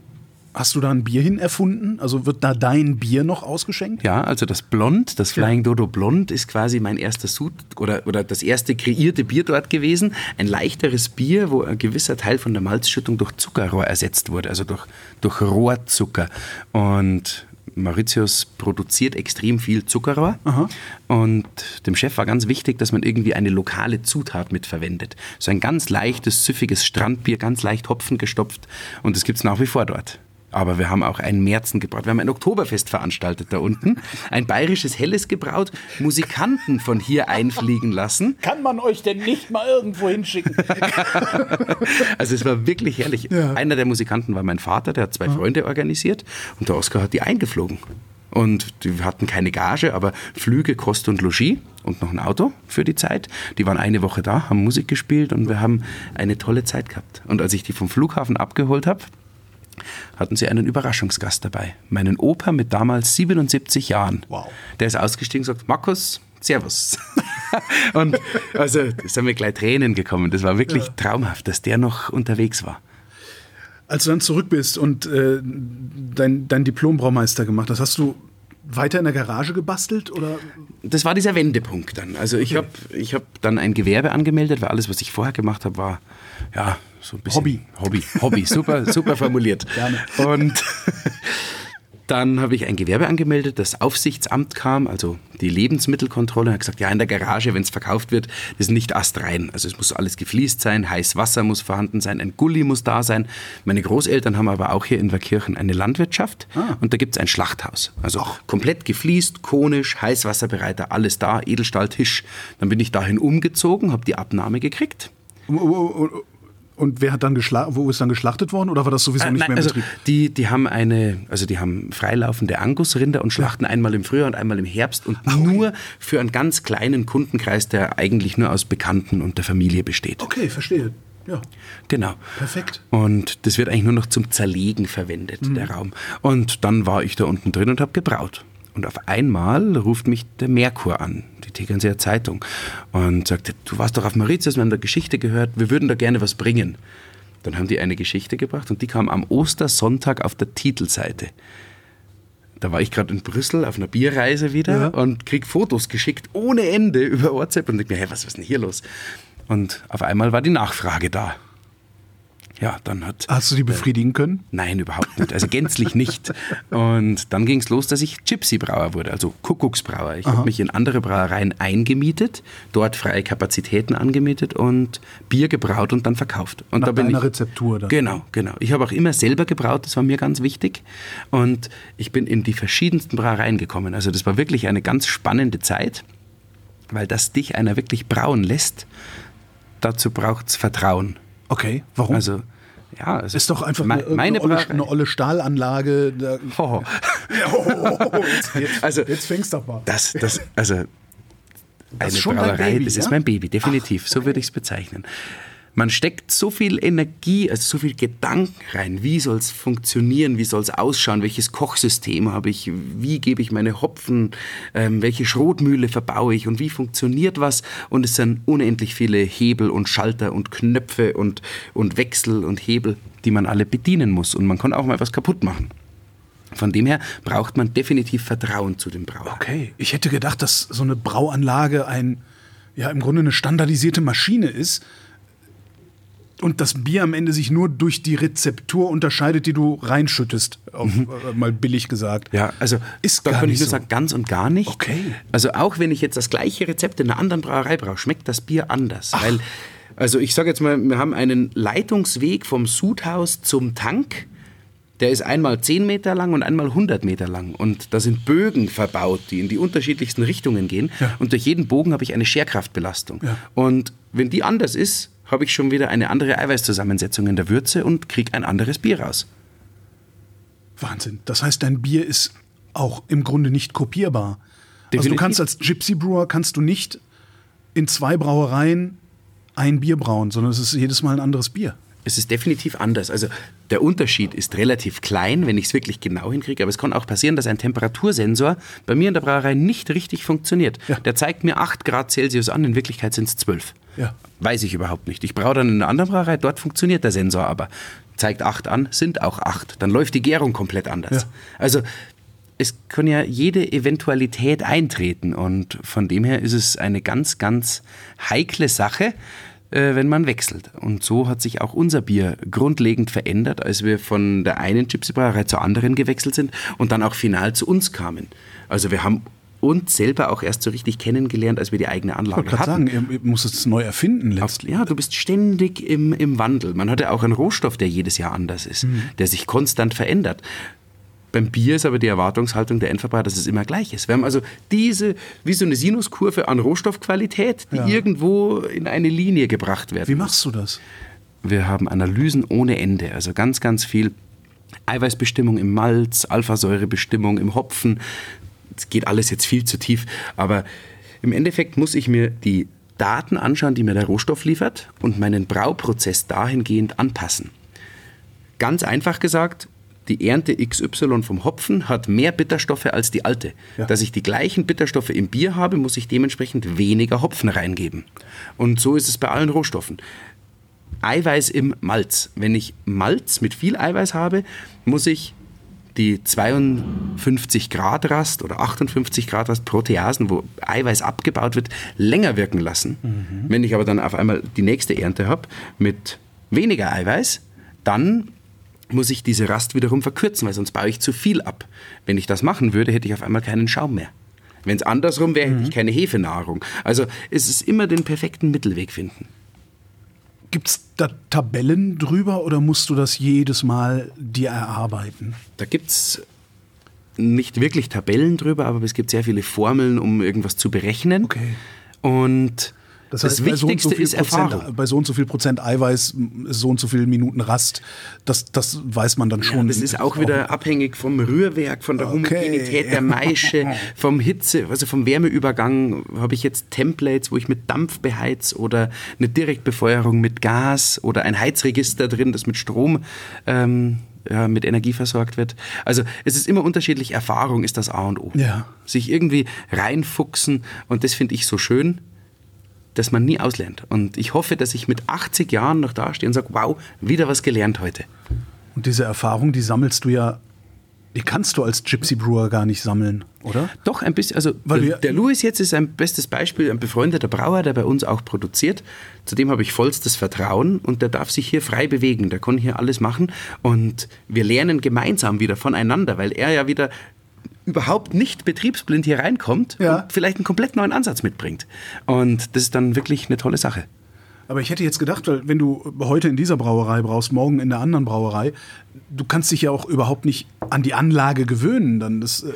Hast du da ein Bier hin erfunden? Also wird da dein Bier noch ausgeschenkt? Ja, also das Blond, das Flying Dodo Blond ist quasi mein erster Sud oder, oder das erste kreierte Bier dort gewesen. Ein leichteres Bier, wo ein gewisser Teil von der Malzschüttung durch Zuckerrohr ersetzt wurde, also durch, durch Rohrzucker. Und Mauritius produziert extrem viel Zuckerrohr Aha. und dem Chef war ganz wichtig, dass man irgendwie eine lokale Zutat mitverwendet. So ein ganz leichtes, süffiges Strandbier, ganz leicht Hopfen gestopft und das gibt es nach wie vor dort. Aber wir haben auch ein Märzen gebraut. Wir haben ein Oktoberfest veranstaltet da unten. Ein bayerisches Helles gebraut, Musikanten von hier einfliegen lassen. Kann man euch denn nicht mal irgendwo hinschicken? <laughs> also es war wirklich herrlich. Ja. Einer der Musikanten war mein Vater, der hat zwei Freunde organisiert und der Oskar hat die eingeflogen. Und die hatten keine Gage, aber Flüge, Kost und Logis und noch ein Auto für die Zeit. Die waren eine Woche da, haben Musik gespielt und wir haben eine tolle Zeit gehabt. Und als ich die vom Flughafen abgeholt habe, hatten sie einen Überraschungsgast dabei. Meinen Opa mit damals 77 Jahren. Wow. Der ist ausgestiegen und sagt, Markus, Servus. <laughs> und also, sind mir gleich Tränen gekommen. Das war wirklich ja. traumhaft, dass der noch unterwegs war. Als du dann zurück bist und äh, dein, dein Diplom-Braumeister gemacht hast, hast du weiter in der Garage gebastelt oder? Das war dieser Wendepunkt dann. Also ich okay. habe ich hab dann ein Gewerbe angemeldet, weil alles, was ich vorher gemacht habe, war ja so ein bisschen Hobby. Hobby, Hobby, super, super formuliert. <laughs> Gerne. Und <laughs> dann habe ich ein Gewerbe angemeldet, das Aufsichtsamt kam, also die Lebensmittelkontrolle, hat gesagt, ja, in der Garage, wenn es verkauft wird, ist nicht astrein. Also es muss alles gefliest sein, heiß Wasser muss vorhanden sein, ein Gully muss da sein. Meine Großeltern haben aber auch hier in Verkirchen eine Landwirtschaft ah. und da gibt es ein Schlachthaus. Also Ach. komplett gefliest, konisch, Heißwasserbereiter, alles da, Edelstahltisch. Dann bin ich dahin umgezogen, habe die Abnahme gekriegt. Und wer hat dann geschlachtet, wo ist dann geschlachtet worden oder war das sowieso äh, nicht nein, mehr im also Die, die haben eine, also die haben freilaufende Angusrinder und schlachten ja. einmal im Frühjahr und einmal im Herbst und Ach, okay. nur für einen ganz kleinen Kundenkreis, der eigentlich nur aus Bekannten und der Familie besteht. Okay, verstehe. Ja. Genau. Perfekt. Und das wird eigentlich nur noch zum Zerlegen verwendet, mhm. der Raum. Und dann war ich da unten drin und habe gebraut. Und auf einmal ruft mich der Merkur an, die Tegernseer Zeitung, und sagt, du warst doch auf Mauritius, wir haben da Geschichte gehört, wir würden da gerne was bringen. Dann haben die eine Geschichte gebracht und die kam am Ostersonntag auf der Titelseite. Da war ich gerade in Brüssel auf einer Bierreise wieder ja. und krieg Fotos geschickt ohne Ende <laughs> über WhatsApp und denke mir, hey, was ist denn hier los? Und auf einmal war die Nachfrage da. Ja, dann hat. Hast du die befriedigen können? Nein, überhaupt nicht. Also gänzlich nicht. Und dann ging es los, dass ich Gypsy-Brauer wurde, also Kuckucksbrauer. Ich habe mich in andere Brauereien eingemietet, dort freie Kapazitäten angemietet und Bier gebraut und dann verkauft. Und Nach da bin ich, Rezeptur dann. Genau, genau. Ich habe auch immer selber gebraut, das war mir ganz wichtig. Und ich bin in die verschiedensten Brauereien gekommen. Also das war wirklich eine ganz spannende Zeit, weil dass dich einer wirklich brauen lässt, dazu braucht es Vertrauen. Okay, warum? Also, ja, also ist doch einfach me- eine, meine eine, olle, eine olle Stahlanlage. Da, <laughs> Oh, oh, jetzt, jetzt, <laughs> Also- jetzt fängst du aber. das, das, also eine ist schon dein Brauerei, Baby, das ja? ist mein Baby, definitiv. So würde ich es bezeichnen. Man steckt so viel Energie, also so viel Gedanken rein. Wie soll es funktionieren? Wie soll es ausschauen? Welches Kochsystem habe ich? Wie gebe ich meine Hopfen? Ähm, welche Schrotmühle verbaue ich? Und wie funktioniert was? Und es sind unendlich viele Hebel und Schalter und Knöpfe und, und Wechsel und Hebel, die man alle bedienen muss. Und man kann auch mal was kaputt machen. Von dem her braucht man definitiv Vertrauen zu dem Brauer. Okay, ich hätte gedacht, dass so eine Brauanlage ein, ja, im Grunde eine standardisierte Maschine ist und das Bier am Ende sich nur durch die Rezeptur unterscheidet, die du reinschüttest, auf, äh, mal billig gesagt. Ja, also Ist da kann ich nur so. sagen, ganz und gar nicht. Okay. Also auch wenn ich jetzt das gleiche Rezept in einer anderen Brauerei brauche, schmeckt das Bier anders. Weil, also ich sage jetzt mal, wir haben einen Leitungsweg vom Sudhaus zum Tank. Der ist einmal 10 Meter lang und einmal 100 Meter lang. Und da sind Bögen verbaut, die in die unterschiedlichsten Richtungen gehen. Und durch jeden Bogen habe ich eine Scherkraftbelastung. Ja. Und wenn die anders ist, habe ich schon wieder eine andere Eiweißzusammensetzung in der Würze und kriege ein anderes Bier raus. Wahnsinn. Das heißt, dein Bier ist auch im Grunde nicht kopierbar. Also du Definitiv. kannst als Gypsy Brewer kannst du nicht in zwei Brauereien ein Bier brauen, sondern es ist jedes Mal ein anderes Bier. Es ist definitiv anders. Also der Unterschied ist relativ klein, wenn ich es wirklich genau hinkriege. Aber es kann auch passieren, dass ein Temperatursensor bei mir in der Brauerei nicht richtig funktioniert. Ja. Der zeigt mir 8 Grad Celsius an, in Wirklichkeit sind es 12. Ja. Weiß ich überhaupt nicht. Ich braue dann in einer anderen Brauerei, dort funktioniert der Sensor aber. Zeigt 8 an, sind auch 8. Dann läuft die Gärung komplett anders. Ja. Also es kann ja jede Eventualität eintreten und von dem her ist es eine ganz, ganz heikle Sache, äh, wenn man wechselt. Und so hat sich auch unser Bier grundlegend verändert, als wir von der einen Gypsy-Brauerei zur anderen gewechselt sind und dann auch final zu uns kamen. Also wir haben uns selber auch erst so richtig kennengelernt, als wir die eigene Ich Anlage gerade hatten. sagen, ihr, müsst es neu erfinden letztlich. Ja, du bist ständig im, im Wandel. Man hat ja auch einen Rohstoff, der jedes Jahr anders ist, Mhm. der sich konstant verändert. Beim Bier ist aber die Erwartungshaltung der Endverbraucher, dass es immer gleich ist. Wir haben also diese, wie so eine Sinuskurve an Rohstoffqualität, die Ja. irgendwo in eine Linie gebracht werden. Wie machst du das? Wir haben Analysen ohne Ende, also ganz, ganz viel Eiweißbestimmung im Malz, Alphasäurebestimmung im Hopfen. Es geht alles jetzt viel zu tief, aber im Endeffekt muss ich mir die Daten anschauen, die mir der Rohstoff liefert und meinen Brauprozess dahingehend anpassen. Ganz einfach gesagt, die Ernte XY vom Hopfen hat mehr Bitterstoffe als die alte. Ja. Dass ich die gleichen Bitterstoffe im Bier habe, muss ich dementsprechend weniger Hopfen reingeben. Und so ist es bei allen Rohstoffen. Eiweiß im Malz. Wenn ich Malz mit viel Eiweiß habe, muss ich die 52 Grad Rast oder 58 Grad Rast Proteasen, wo Eiweiß abgebaut wird, länger wirken lassen. Wenn ich aber dann auf einmal die nächste Ernte habe mit weniger Eiweiß, dann muss ich diese Rast wiederum verkürzen, weil sonst baue ich zu viel ab. Wenn ich das machen würde, hätte ich auf einmal keinen Schaum mehr. Wenn es andersrum wäre, hätte ich keine Hefenahrung. Also es ist immer den perfekten Mittelweg finden. Gibt es da Tabellen drüber oder musst du das jedes Mal dir erarbeiten? Da gibt es nicht wirklich Tabellen drüber, aber es gibt sehr viele Formeln, um irgendwas zu berechnen. Okay. Und das, so und Wichtigste so viel ist Erfahrung. Prozent, bei so und so viel Prozent Eiweiß, so und so viele Minuten Rast, das, das weiß man dann schon. Das ist auch wieder abhängig vom Rührwerk, von der Okay. Homogenität der Maische, <laughs> vom Hitze, also vom Wärmeübergang. Habe ich jetzt Templates, wo ich mit Dampf beheiz oder eine Direktbefeuerung mit Gas oder ein Heizregister drin, das mit Strom ähm, ja, mit Energie versorgt wird. Also es ist immer unterschiedlich. Erfahrung ist das A und O. Ja. Sich irgendwie reinfuchsen und das finde ich so schön dass man nie auslernt. Und ich hoffe, dass ich mit 80 Jahren noch dastehe und sage, wow, wieder was gelernt heute. Und diese Erfahrung, die sammelst du ja Die kannst du als Gypsy Brewer gar nicht sammeln, oder? Doch, ein bisschen. Also der, der Louis jetzt ist ein bestes Beispiel, ein befreundeter Brauer, der bei uns auch produziert. Zudem habe ich vollstes Vertrauen und der darf sich hier frei bewegen. Der kann hier alles machen und wir lernen gemeinsam wieder voneinander, weil er ja wieder überhaupt nicht betriebsblind hier reinkommt Ja. und vielleicht einen komplett neuen Ansatz mitbringt. Und das ist dann wirklich eine tolle Sache. Aber ich hätte jetzt gedacht, weil wenn du heute in dieser Brauerei brauchst, morgen in der anderen Brauerei, du kannst dich ja auch überhaupt nicht an die Anlage gewöhnen. Dann das, äh,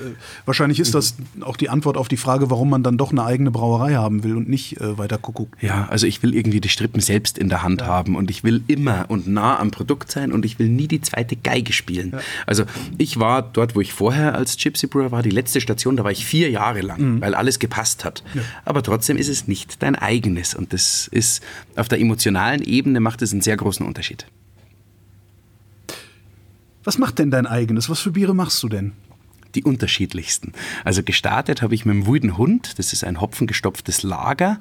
wahrscheinlich ist das auch die Antwort auf die Frage, warum man dann doch eine eigene Brauerei haben will und nicht äh, weiter Kuckuck. Ja, also ich will irgendwie die Strippen selbst in der Hand haben und ich will immer und nah am Produkt sein und ich will nie die zweite Geige spielen. Also ich war dort, wo ich vorher als Gypsy Brewer war, die letzte Station, da war ich vier Jahre lang, weil alles gepasst hat. Aber trotzdem ist es nicht dein eigenes und das ist auf der emotionalen Ebene macht es einen sehr großen Unterschied. Was macht denn dein eigenes? Was für Biere machst du denn? Die unterschiedlichsten. Also gestartet habe ich mit dem Wilden Hund, das ist ein hopfengestopftes Lager.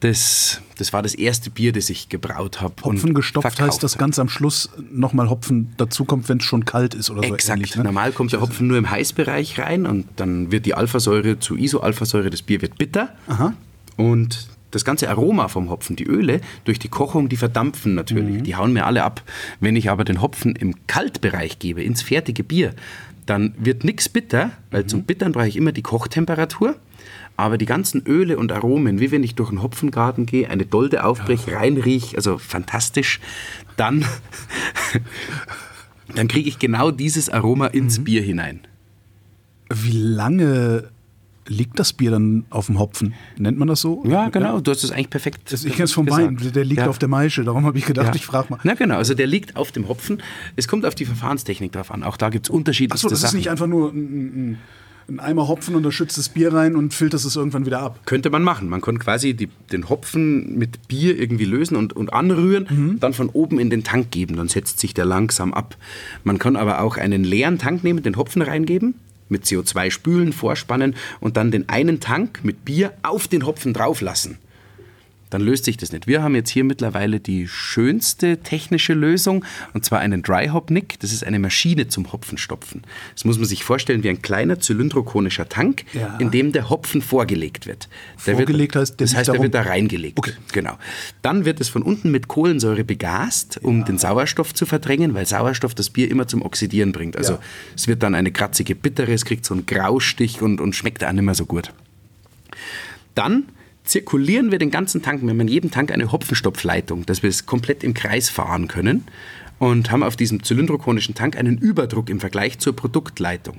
Das, das war das erste Bier, das ich gebraut habe. Hopfen gestopft heißt, dass ganz am Schluss nochmal Hopfen dazukommt, wenn es schon kalt ist oder so Exakt. ähnlich. Ne? Normal kommt der Hopfen nur im Heißbereich rein und dann wird die Alphasäure zu Isoalphasäure, das Bier wird bitter. Aha. Und das ganze Aroma vom Hopfen, die Öle, durch die Kochung, die verdampfen natürlich. Mhm. Die hauen mir alle ab. Wenn ich aber den Hopfen im Kaltbereich gebe, ins fertige Bier, dann wird nichts bitter, weil Mhm. zum Bittern brauche ich immer die Kochtemperatur. Aber die ganzen Öle und Aromen, wie wenn ich durch einen Hopfengarten gehe, eine Dolde aufbreche, reinriech, also fantastisch, dann, dann kriege ich genau dieses Aroma Mhm. ins Bier hinein. Wie lange liegt das Bier dann auf dem Hopfen? Nennt man das so? Ja, genau, du hast es eigentlich perfekt Das, ich kenne es vom. Wein, der liegt Ja. auf der Maische, darum habe ich gedacht, Ja. ich frage mal. Na genau, also der liegt auf dem Hopfen. Es kommt auf die Verfahrenstechnik drauf an. Auch da gibt es unterschiedlichste Achso, das ist Sachen. nicht einfach nur ein, ein, ein Eimer Hopfen und da schützt das Bier rein und filterst es irgendwann wieder ab. Könnte man machen. Man kann quasi die, den Hopfen mit Bier irgendwie lösen und, und anrühren, Mhm. dann von oben in den Tank geben. Dann setzt sich der langsam ab. Man kann aber auch einen leeren Tank nehmen, den Hopfen reingeben, mit CO2 spülen, vorspannen und dann den einen Tank mit Bier auf den Hopfen drauflassen. Dann löst sich das nicht. Wir haben jetzt hier mittlerweile die schönste technische Lösung und zwar einen Dry Hop Nick. Das ist eine Maschine zum Hopfenstopfen. Das muss man sich vorstellen wie ein kleiner zylindrokonischer Tank, Ja. in dem der Hopfen vorgelegt wird. Der Vorgelegt wird, heißt, der das heißt, der wird da reingelegt. Okay. Genau. Dann wird es von unten mit Kohlensäure begast, um den Sauerstoff zu verdrängen, weil Sauerstoff das Bier immer zum Oxidieren bringt. Also Ja. es wird dann eine kratzige Bittere, es kriegt so einen Graustich und, und schmeckt auch nicht mehr so gut. Dann zirkulieren wir den ganzen Tank. Wir haben in jedem Tank eine Hopfenstopfleitung, dass wir es komplett im Kreis fahren können und haben auf diesem zylindrokonischen Tank einen Überdruck im Vergleich zur Produktleitung.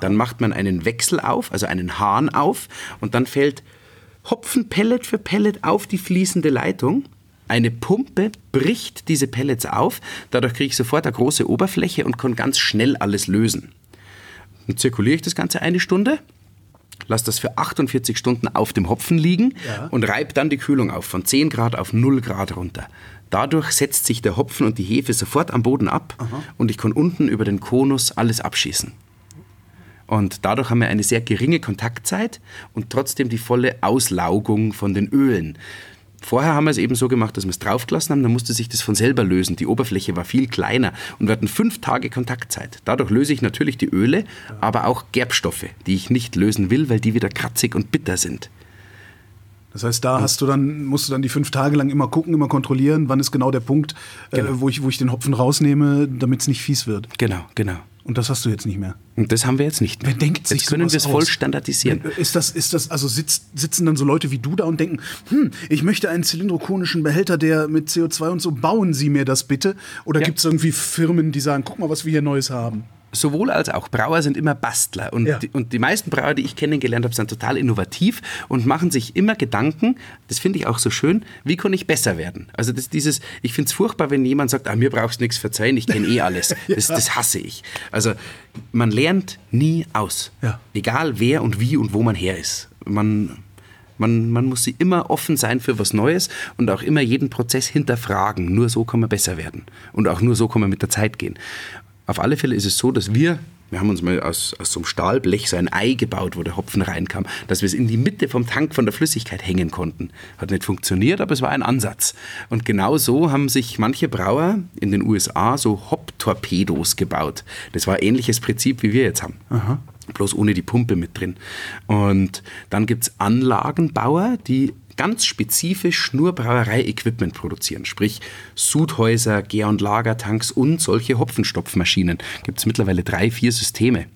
Dann macht man einen Wechsel auf, also einen Hahn auf und dann fällt Hopfen Pellet für Pellet auf die fließende Leitung. Eine Pumpe bricht diese Pellets auf, dadurch kriege ich sofort eine große Oberfläche und kann ganz schnell alles lösen. Dann zirkuliere ich das Ganze eine Stunde, lasse das für 48 Stunden auf dem Hopfen liegen Ja. und reibe dann die Kühlung auf, von 10 Grad auf 0 Grad runter. Dadurch setzt sich der Hopfen und die Hefe sofort am Boden ab und ich kann unten über den Konus alles abschießen. Und dadurch haben wir eine sehr geringe Kontaktzeit und trotzdem die volle Auslaugung von den Ölen. Vorher haben wir es eben so gemacht, dass wir es draufgelassen haben, dann musste sich das von selber lösen. Die Oberfläche war viel kleiner und wir hatten fünf Tage Kontaktzeit. Dadurch löse ich natürlich die Öle, aber auch Gerbstoffe, die ich nicht lösen will, weil die wieder kratzig und bitter sind. Das heißt, da hast du dann, musst du dann die fünf Tage lang immer gucken, immer kontrollieren, wann ist genau der Punkt, äh, wo, ich, wo ich den Hopfen rausnehme, damit es nicht fies wird. Genau, genau. Und das hast du jetzt nicht mehr. Und das haben wir jetzt nicht mehr. Wer denkt sich jetzt können wir es voll standardisieren. Ist das, ist das, also sitzt, sitzen dann so Leute wie du da und denken, hm, ich möchte einen zylindrokonischen Behälter, der mit CO2 und so, bauen Sie mir das bitte? Oder Ja. gibt es irgendwie Firmen, die sagen, guck mal, was wir hier Neues haben? Sowohl als auch Brauer sind immer Bastler. Und, Ja. die, und die meisten Brauer, die ich kennengelernt habe, sind total innovativ und machen sich immer Gedanken, das finde ich auch so schön, wie kann ich besser werden? Also das, dieses, ich finde es furchtbar, wenn jemand sagt, ah, mir brauchst du nichts verzeihen, ich kenne eh alles. <laughs> das, das hasse ich. Also man lernt nie aus. Ja. Egal wer und wie und wo man her ist. Man, man, man muss sie immer offen sein für was Neues und auch immer jeden Prozess hinterfragen. Nur so kann man besser werden. Und auch nur so kann man mit der Zeit gehen. Auf alle Fälle ist es so, dass wir wir haben uns mal aus, aus so einem Stahlblech so ein Ei gebaut, wo der Hopfen reinkam, dass wir es in die Mitte vom Tank von der Flüssigkeit hängen konnten. Hat nicht funktioniert, aber es war ein Ansatz. Und genau so haben sich manche Brauer in den USA so Hop-Torpedos gebaut. Das war ein ähnliches Prinzip, wie wir jetzt haben. Aha. Bloß ohne die Pumpe mit drin. Und dann gibt es Anlagenbauer, die ganz spezifisch nur Brauerei-Equipment produzieren, sprich Sudhäuser, Gär- und Lagertanks und solche Hopfenstopfmaschinen. Gibt es mittlerweile drei, vier Systeme.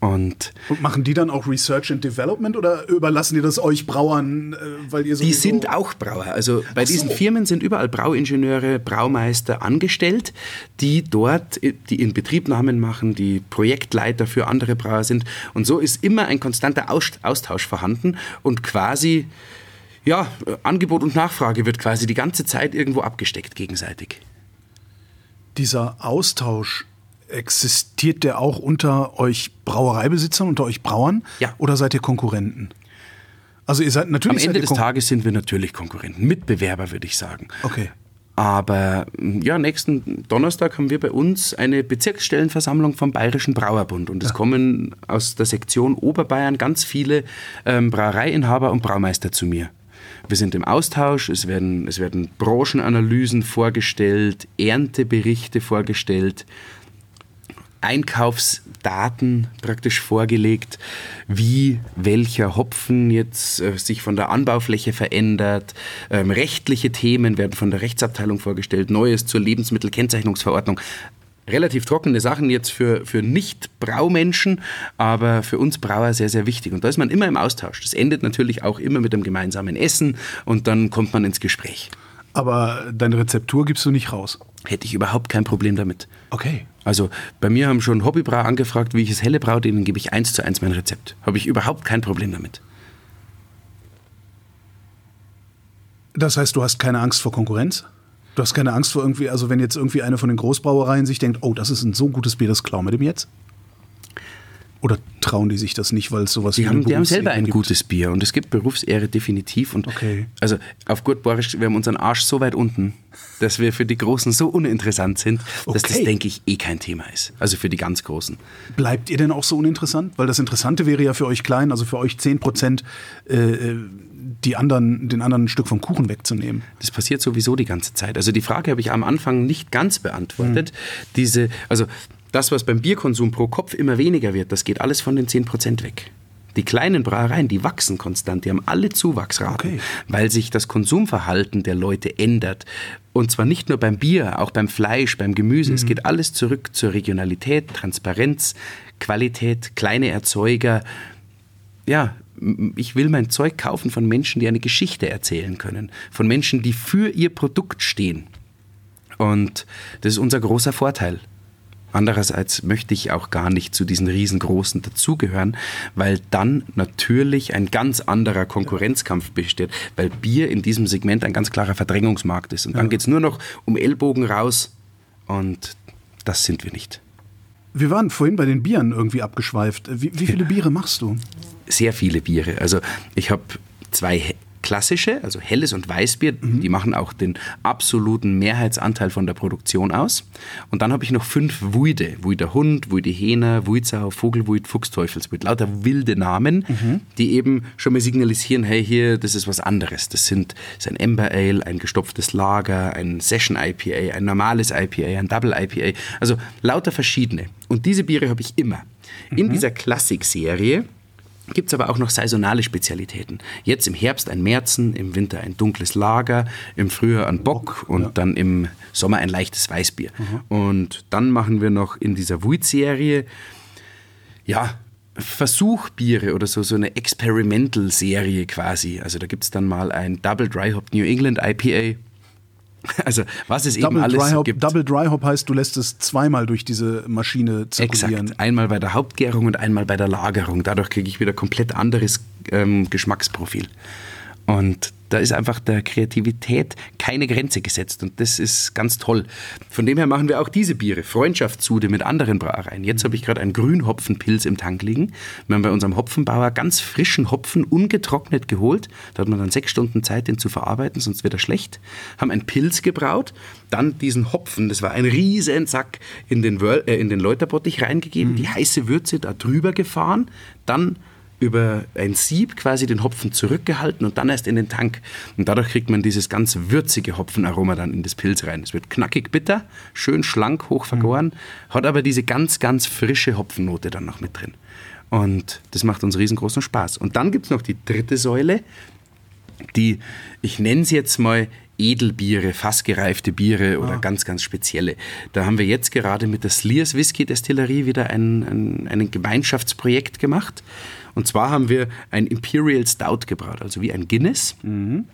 Und, und, machen die dann auch Research and Development oder überlassen die das euch Brauern, äh, weil ihr so Die sind auch Brauer. Also bei so. diesen Firmen sind überall Brauingenieure, Braumeister angestellt, die dort die Inbetriebnahmen machen, die Projektleiter für andere Brauer sind. Und so ist immer ein konstanter Austausch vorhanden und quasi ja, Angebot und Nachfrage wird quasi die ganze Zeit irgendwo abgesteckt gegenseitig. Dieser Austausch existiert der auch unter euch Brauereibesitzern, unter euch Brauern? Ja. Oder seid ihr Konkurrenten? Also ihr seid natürlich. Am Ende des Tages sind wir natürlich Konkurrenten, Mitbewerber würde ich sagen. Okay. Aber ja, nächsten Donnerstag haben wir bei uns eine Bezirksstellenversammlung vom Bayerischen Brauerbund. Und es ja. kommen aus der Sektion Oberbayern ganz viele ähm, Brauereiinhaber und Braumeister zu mir. Wir sind im Austausch, es werden, es werden Branchenanalysen vorgestellt, Ernteberichte vorgestellt. Einkaufsdaten praktisch vorgelegt, wie welcher Hopfen jetzt äh, sich von der Anbaufläche verändert. Ähm, rechtliche Themen werden von der Rechtsabteilung vorgestellt, Neues zur Lebensmittelkennzeichnungsverordnung. Relativ trockene Sachen jetzt für, für Nicht-Braumenschen, aber für uns Brauer sehr, sehr wichtig. Und da ist man immer im Austausch. Das endet natürlich auch immer mit einem gemeinsamen Essen und dann kommt man ins Gespräch. Aber deine Rezeptur gibst du nicht raus? Hätte ich überhaupt kein Problem damit. Okay. Also bei mir haben schon Hobbybrauer angefragt, wie ich es helle braue, denen gebe ich eins zu eins mein Rezept. Habe ich überhaupt kein Problem damit. Das heißt, du hast keine Angst vor Konkurrenz? Du hast keine Angst vor irgendwie, also wenn jetzt irgendwie eine von den Großbrauereien sich denkt, oh, das ist ein so gutes Bier, das klauen wir dem jetzt? Oder trauen die sich das nicht, weil es sowas die wie haben, Die haben selber ein gibt? gutes Bier und es gibt Berufsehre definitiv. Und okay. Also auf gut Borisch, wir haben unseren Arsch so weit unten, dass wir für die Großen so uninteressant sind, okay. dass das, denke ich, eh kein Thema ist. Also für die ganz Großen. Bleibt ihr denn auch so uninteressant? Weil das Interessante wäre ja für euch klein, also für euch 10 Prozent äh, die anderen, den anderen ein Stück vom Kuchen wegzunehmen. Das passiert sowieso die ganze Zeit. Also die Frage habe ich am Anfang nicht ganz beantwortet. Hm. Diese, also das, was beim Bierkonsum pro Kopf immer weniger wird, das geht alles von den 10% weg. Die kleinen Brauereien, die wachsen konstant, die haben alle Zuwachsraten, okay. weil sich das Konsumverhalten der Leute ändert. Und zwar nicht nur beim Bier, auch beim Fleisch, beim Gemüse. Mhm. Es geht alles zurück zur Regionalität, Transparenz, Qualität, kleine Erzeuger. Ja, ich will mein Zeug kaufen von Menschen, die eine Geschichte erzählen können, von Menschen, die für ihr Produkt stehen. Und das ist unser großer Vorteil. Andererseits möchte ich auch gar nicht zu diesen riesengroßen dazugehören, weil dann natürlich ein ganz anderer Konkurrenzkampf besteht, weil Bier in diesem Segment ein ganz klarer Verdrängungsmarkt ist. Und dann ja. geht es nur noch um Ellbogen raus und das sind wir nicht. Wir waren vorhin bei den Bieren irgendwie abgeschweift. Wie, wie viele Biere machst du? Sehr viele Biere. Also ich habe zwei klassische, also helles und Weißbier, mhm. die machen auch den absoluten Mehrheitsanteil von der Produktion aus. Und dann habe ich noch fünf Wuide. Wuider Hund, Wuide Hähner, Wuidsau, Vogelwuid, Fuchsteufelswuid. Lauter wilde Namen, mhm. die eben schon mal signalisieren, hey, hier, das ist was anderes. Das sind das ist ein Ember Ale, ein gestopftes Lager, ein Session IPA, ein normales IPA, ein Double IPA. Also lauter verschiedene. Und diese Biere habe ich immer. In mhm. dieser Klassik-Serie gibt es aber auch noch saisonale Spezialitäten. Jetzt im Herbst ein Märzen, im Winter ein dunkles Lager, im Frühjahr ein Bock und ja. dann im Sommer ein leichtes Weißbier. Mhm. Und dann machen wir noch in dieser Wuit-Serie, ja, Versuchbiere oder so, so eine Experimental-Serie quasi. Also da gibt es dann mal ein Double Dry Hop New England IPA <laughs> Also was es Double eben alles Dry Hop, gibt. Double Dry Hop heißt, du lässt es zweimal durch diese Maschine zirkulieren. Exakt. Einmal bei der Hauptgärung und einmal bei der Lagerung. Dadurch kriege ich wieder komplett anderes ähm, Geschmacksprofil. Und da ist einfach der Kreativität keine Grenze gesetzt und das ist ganz toll. Von dem her machen wir auch diese Biere, Freundschaftssude mit anderen Brauereien. Jetzt habe ich gerade einen Grünhopfenpilz im Tank liegen. Wir haben bei unserem Hopfenbauer ganz frischen Hopfen ungetrocknet geholt. Da hat man dann sechs Stunden Zeit, den zu verarbeiten, sonst wird er schlecht. Haben einen Pilz gebraut, dann diesen Hopfen, das war ein riesen Sack, in den, äh, in den Läuterbottich reingegeben, mhm. die heiße Würze da drüber gefahren, dann über ein Sieb quasi den Hopfen zurückgehalten und dann erst in den Tank. Und dadurch kriegt man dieses ganz würzige Hopfenaroma dann in das Pilz rein. Es wird knackig bitter, schön schlank, hoch vergoren, mhm. hat aber diese ganz, ganz frische Hopfennote dann noch mit drin. Und das macht uns riesengroßen Spaß. Und dann gibt es noch die dritte Säule, die, ich nenne sie jetzt mal Edelbiere, fassgereifte Biere oder ah. ganz, ganz spezielle. Da haben wir jetzt gerade mit der Slears Whisky Destillerie wieder ein, ein, ein Gemeinschaftsprojekt gemacht. Und zwar haben wir ein Imperial Stout gebraut, also wie ein Guinness. Mhm.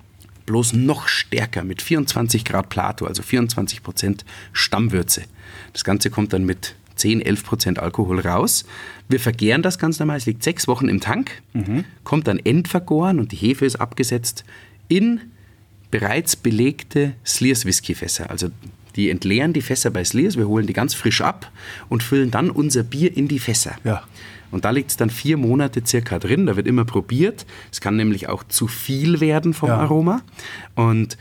Bloß noch stärker mit 24 Grad Plato, also 24 Prozent Stammwürze. Das Ganze kommt dann mit 10, 11 Prozent Alkohol raus. Wir vergären das ganz normal. Es liegt sechs Wochen im Tank, mhm. kommt dann endvergoren und die Hefe ist abgesetzt in bereits belegte Slears Whiskyfässer. Also die entleeren die Fässer bei Slears, wir holen die ganz frisch ab und füllen dann unser Bier in die Fässer. Ja. Und da liegt es dann vier Monate circa drin. Da wird immer probiert. Es kann nämlich auch zu viel werden vom ja. Aroma. Und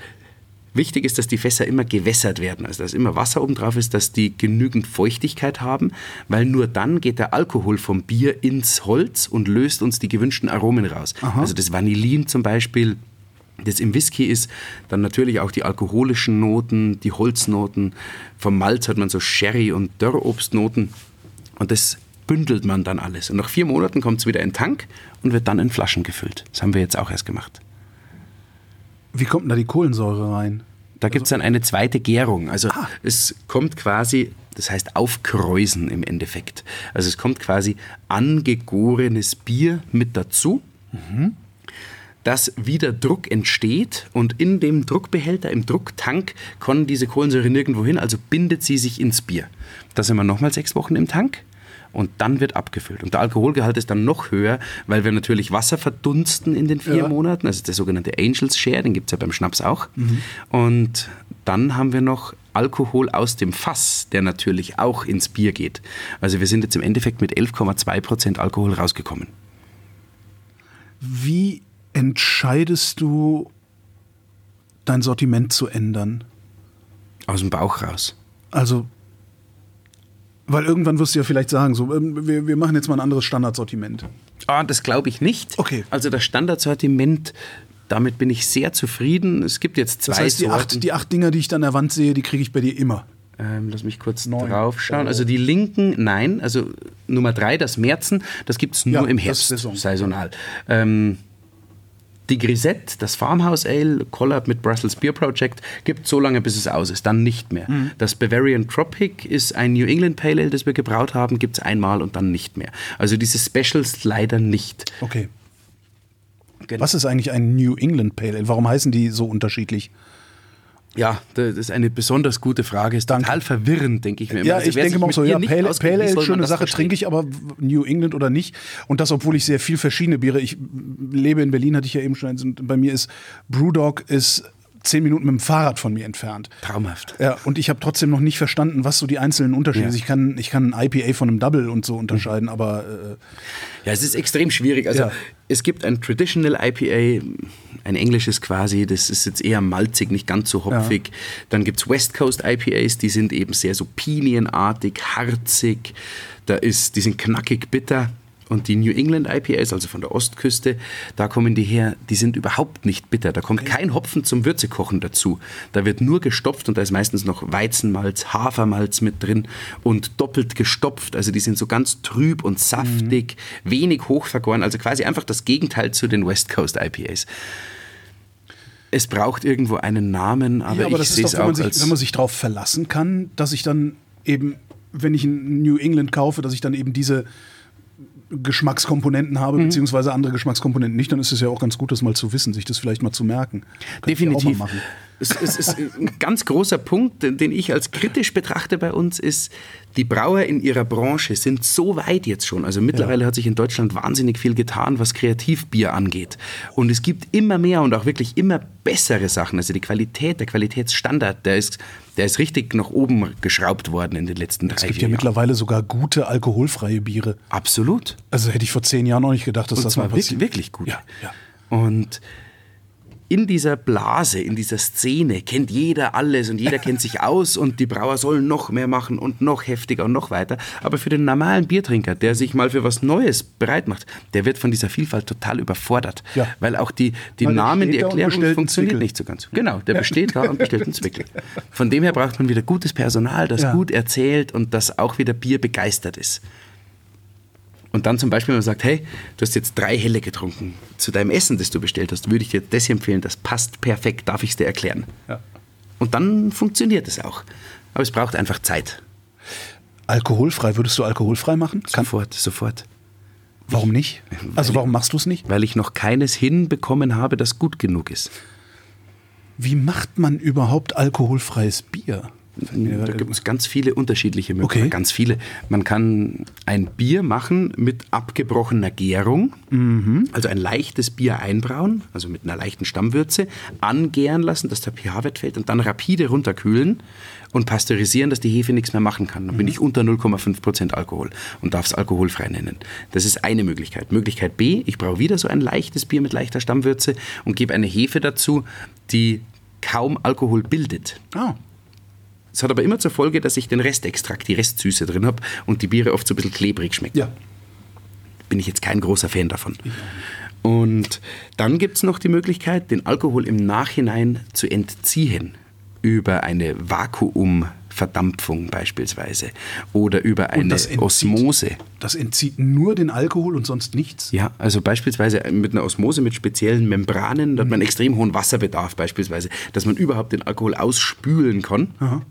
wichtig ist, dass die Fässer immer gewässert werden. Also dass immer Wasser oben drauf ist, dass die genügend Feuchtigkeit haben, weil nur dann geht der Alkohol vom Bier ins Holz und löst uns die gewünschten Aromen raus. Aha. Also das Vanillin zum Beispiel das im Whisky ist, dann natürlich auch die alkoholischen Noten, die Holznoten. Vom Malz hat man so Sherry- und Dörrobstnoten. Und das bündelt man dann alles. Und nach vier Monaten kommt es wieder in den Tank und wird dann in Flaschen gefüllt. Das haben wir jetzt auch erst gemacht. Wie kommt denn da die Kohlensäure rein? Da gibt es dann eine zweite Gärung. Also ah. es kommt quasi, das heißt aufkräusen im Endeffekt. Also es kommt quasi angegorenes Bier mit dazu. Mhm dass wieder Druck entsteht und in dem Druckbehälter, im Drucktank, kommen diese Kohlensäure nirgendwo hin, also bindet sie sich ins Bier. Da sind wir nochmal sechs Wochen im Tank und dann wird abgefüllt. Und der Alkoholgehalt ist dann noch höher, weil wir natürlich Wasser verdunsten in den vier ja. Monaten, also der sogenannte Angels Share, den gibt es ja beim Schnaps auch. Mhm. Und dann haben wir noch Alkohol aus dem Fass, der natürlich auch ins Bier geht. Also wir sind jetzt im Endeffekt mit 11,2 Prozent Alkohol rausgekommen. Wie entscheidest du, dein Sortiment zu ändern? Aus dem Bauch raus. Also, weil irgendwann wirst du ja vielleicht sagen, so, ähm, wir, wir machen jetzt mal ein anderes Standardsortiment. Ah, das glaube ich nicht. Okay. Also das Standardsortiment, damit bin ich sehr zufrieden. Es gibt jetzt zwei das heißt, die Acht, die acht Dinger, die ich dann an der Wand sehe, die kriege ich bei dir immer. Ähm, lass mich kurz Neun. draufschauen. Also die linken, nein. Also Nummer drei, das Märzen, das gibt es nur ja, im Herbst, saisonal. Ähm, die Grisette, das Farmhouse Ale, Collab mit Brussels Beer Project, gibt so lange, bis es aus ist, dann nicht mehr. Mhm. Das Bavarian Tropic ist ein New England Pale Ale, das wir gebraut haben, gibt es einmal und dann nicht mehr. Also diese Specials leider nicht. Okay. Genau. Was ist eigentlich ein New England Pale Ale? Warum heißen die so unterschiedlich? Ja, das ist eine besonders gute Frage. Ist Danke. total verwirrend, denke ich mir. Immer. Ja, also, ich denke mal so, ja, Pale, Pale Ale, schöne Sache, trinke ich, aber New England oder nicht. Und das, obwohl ich sehr viel verschiedene Biere, ich lebe in Berlin, hatte ich ja eben schon, bei mir ist Brewdog ist zehn Minuten mit dem Fahrrad von mir entfernt. Traumhaft. Ja, und ich habe trotzdem noch nicht verstanden, was so die einzelnen Unterschiede ja. sind. Ich kann, ich kann ein IPA von einem Double und so unterscheiden, mhm. aber. Äh, ja, es ist extrem schwierig. Also, ja. Es gibt ein Traditional IPA, ein englisches quasi, das ist jetzt eher malzig, nicht ganz so hopfig. Ja. Dann gibt es West Coast IPAs, die sind eben sehr so pinienartig, harzig. Da ist, die sind knackig bitter. Und die New England IPAs, also von der Ostküste, da kommen die her, die sind überhaupt nicht bitter. Da kommt kein Hopfen zum Würzekochen dazu. Da wird nur gestopft und da ist meistens noch Weizenmalz, Hafermalz mit drin und doppelt gestopft. Also die sind so ganz trüb und saftig, mhm. wenig hochvergoren. Also quasi einfach das Gegenteil zu den West Coast IPAs. Es braucht irgendwo einen Namen, aber, ja, aber ich sehe es auch man sich, Wenn man sich darauf verlassen kann, dass ich dann eben, wenn ich ein New England kaufe, dass ich dann eben diese Geschmackskomponenten habe, mhm. beziehungsweise andere Geschmackskomponenten nicht, dann ist es ja auch ganz gut, das mal zu wissen, sich das vielleicht mal zu merken. Kann Definitiv. Es, es ist ein ganz großer Punkt, den ich als kritisch betrachte bei uns, ist, die Brauer in ihrer Branche sind so weit jetzt schon. Also mittlerweile ja. hat sich in Deutschland wahnsinnig viel getan, was Kreativbier angeht. Und es gibt immer mehr und auch wirklich immer bessere Sachen. Also die Qualität, der Qualitätsstandard, der ist, der ist richtig nach oben geschraubt worden in den letzten drei Jahren. Es gibt ja mittlerweile sogar gute alkoholfreie Biere. Absolut. Also hätte ich vor zehn Jahren noch nicht gedacht, dass und das mal passiert. Wirklich, wirklich gut. Ja, ja. Und in dieser Blase, in dieser Szene kennt jeder alles und jeder kennt sich aus und die Brauer sollen noch mehr machen und noch heftiger und noch weiter. Aber für den normalen Biertrinker, der sich mal für was Neues bereit macht, der wird von dieser Vielfalt total überfordert. Ja. Weil auch die, die Namen, die Erklärung funktioniert nicht so ganz. Genau, der ja. besteht da und bestellt einen Zwickel. Von dem her braucht man wieder gutes Personal, das ja. gut erzählt und das auch wieder Bier begeistert ist. Und dann zum Beispiel, wenn man sagt, hey, du hast jetzt drei Helle getrunken, zu deinem Essen, das du bestellt hast, würde ich dir das empfehlen, das passt perfekt, darf ich es dir erklären. Ja. Und dann funktioniert es auch. Aber es braucht einfach Zeit. Alkoholfrei, würdest du alkoholfrei machen? Sofort, sofort. Warum nicht? Also warum machst du es nicht? Weil ich noch keines hinbekommen habe, das gut genug ist. Wie macht man überhaupt alkoholfreies Bier? Da gibt es ganz viele unterschiedliche Möglichkeiten. Okay. Ganz viele. Man kann ein Bier machen mit abgebrochener Gärung, mhm. also ein leichtes Bier einbrauen, also mit einer leichten Stammwürze, angären lassen, dass der pH-Wert fällt und dann rapide runterkühlen und pasteurisieren, dass die Hefe nichts mehr machen kann. Dann mhm. bin ich unter 0,5% Alkohol und darf es alkoholfrei nennen. Das ist eine Möglichkeit. Möglichkeit B, ich brauche wieder so ein leichtes Bier mit leichter Stammwürze und gebe eine Hefe dazu, die kaum Alkohol bildet. Oh. Es hat aber immer zur Folge, dass ich den Restextrakt, die Restsüße drin habe und die Biere oft so ein bisschen klebrig schmecken. Ja. Bin ich jetzt kein großer Fan davon. Und dann gibt es noch die Möglichkeit, den Alkohol im Nachhinein zu entziehen über eine Vakuumverdampfung beispielsweise oder über eine das entzieht, Osmose. Das entzieht nur den Alkohol und sonst nichts? Ja, also beispielsweise mit einer Osmose mit speziellen Membranen, da hat man mhm. extrem hohen Wasserbedarf beispielsweise, dass man überhaupt den Alkohol ausspülen kann. Aha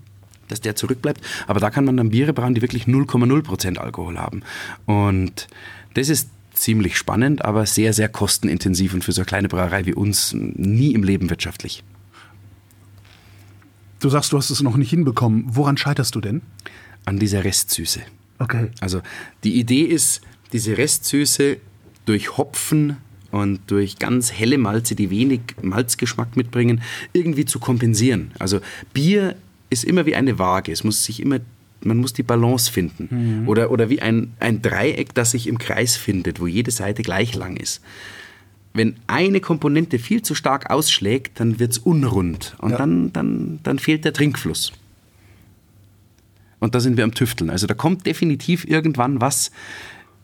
dass der zurückbleibt. Aber da kann man dann Biere brauen, die wirklich 0,0% Alkohol haben. Und das ist ziemlich spannend, aber sehr, sehr kostenintensiv und für so eine kleine Brauerei wie uns nie im Leben wirtschaftlich. Du sagst, du hast es noch nicht hinbekommen. Woran scheiterst du denn? An dieser Restsüße. Okay. Also die Idee ist, diese Restsüße durch Hopfen und durch ganz helle Malze, die wenig Malzgeschmack mitbringen, irgendwie zu kompensieren. Also Bier ist immer wie eine Waage. Es muss sich immer, man muss die Balance finden. Mhm. Oder, oder wie ein, ein Dreieck, das sich im Kreis findet, wo jede Seite gleich lang ist. Wenn eine Komponente viel zu stark ausschlägt, dann wird es unrund und ja. dann, dann, dann fehlt der Trinkfluss. Und da sind wir am Tüfteln. Also da kommt definitiv irgendwann was,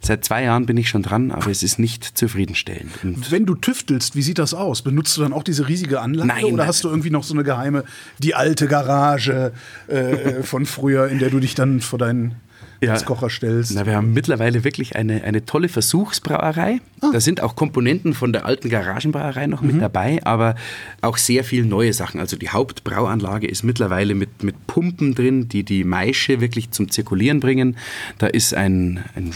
Seit zwei Jahren bin ich schon dran, aber es ist nicht zufriedenstellend. Und Wenn du tüftelst, wie sieht das aus? Benutzt du dann auch diese riesige Anlage nein, oder nein. hast du irgendwie noch so eine geheime, die alte Garage äh, von früher, in der du dich dann vor deinen ja, Kocher stellst? Na, wir haben mittlerweile wirklich eine, eine tolle Versuchsbrauerei. Ah. Da sind auch Komponenten von der alten Garagenbrauerei noch mhm. mit dabei, aber auch sehr viel neue Sachen. Also die Hauptbrauanlage ist mittlerweile mit, mit Pumpen drin, die die Maische wirklich zum Zirkulieren bringen. Da ist ein, ein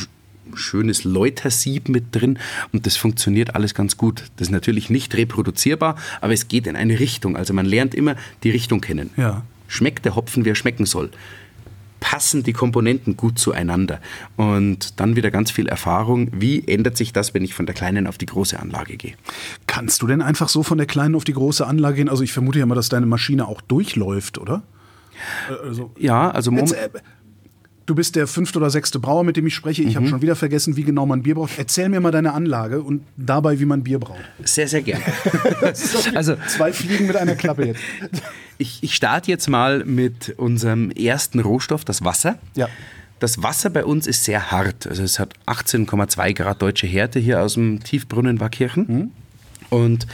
schönes Läutersieb mit drin und das funktioniert alles ganz gut. Das ist natürlich nicht reproduzierbar, aber es geht in eine Richtung. Also man lernt immer die Richtung kennen. Ja. Schmeckt der Hopfen, wie er schmecken soll? Passen die Komponenten gut zueinander? Und dann wieder ganz viel Erfahrung. Wie ändert sich das, wenn ich von der kleinen auf die große Anlage gehe? Kannst du denn einfach so von der kleinen auf die große Anlage gehen? Also ich vermute ja mal, dass deine Maschine auch durchläuft, oder? Also, ja, also Jetzt, äh, Du bist der fünfte oder sechste Brauer, mit dem ich spreche. Ich mhm. habe schon wieder vergessen, wie genau man Bier braucht. Erzähl mir mal deine Anlage und dabei, wie man Bier braucht. Sehr, sehr gerne. <laughs> also zwei Fliegen mit einer Klappe jetzt. <laughs> Ich, ich starte jetzt mal mit unserem ersten Rohstoff, das Wasser. Ja. Das Wasser bei uns ist sehr hart. Also es hat 18,2 Grad deutsche Härte hier aus dem Tiefbrunnen Wackirchen. Mhm. Und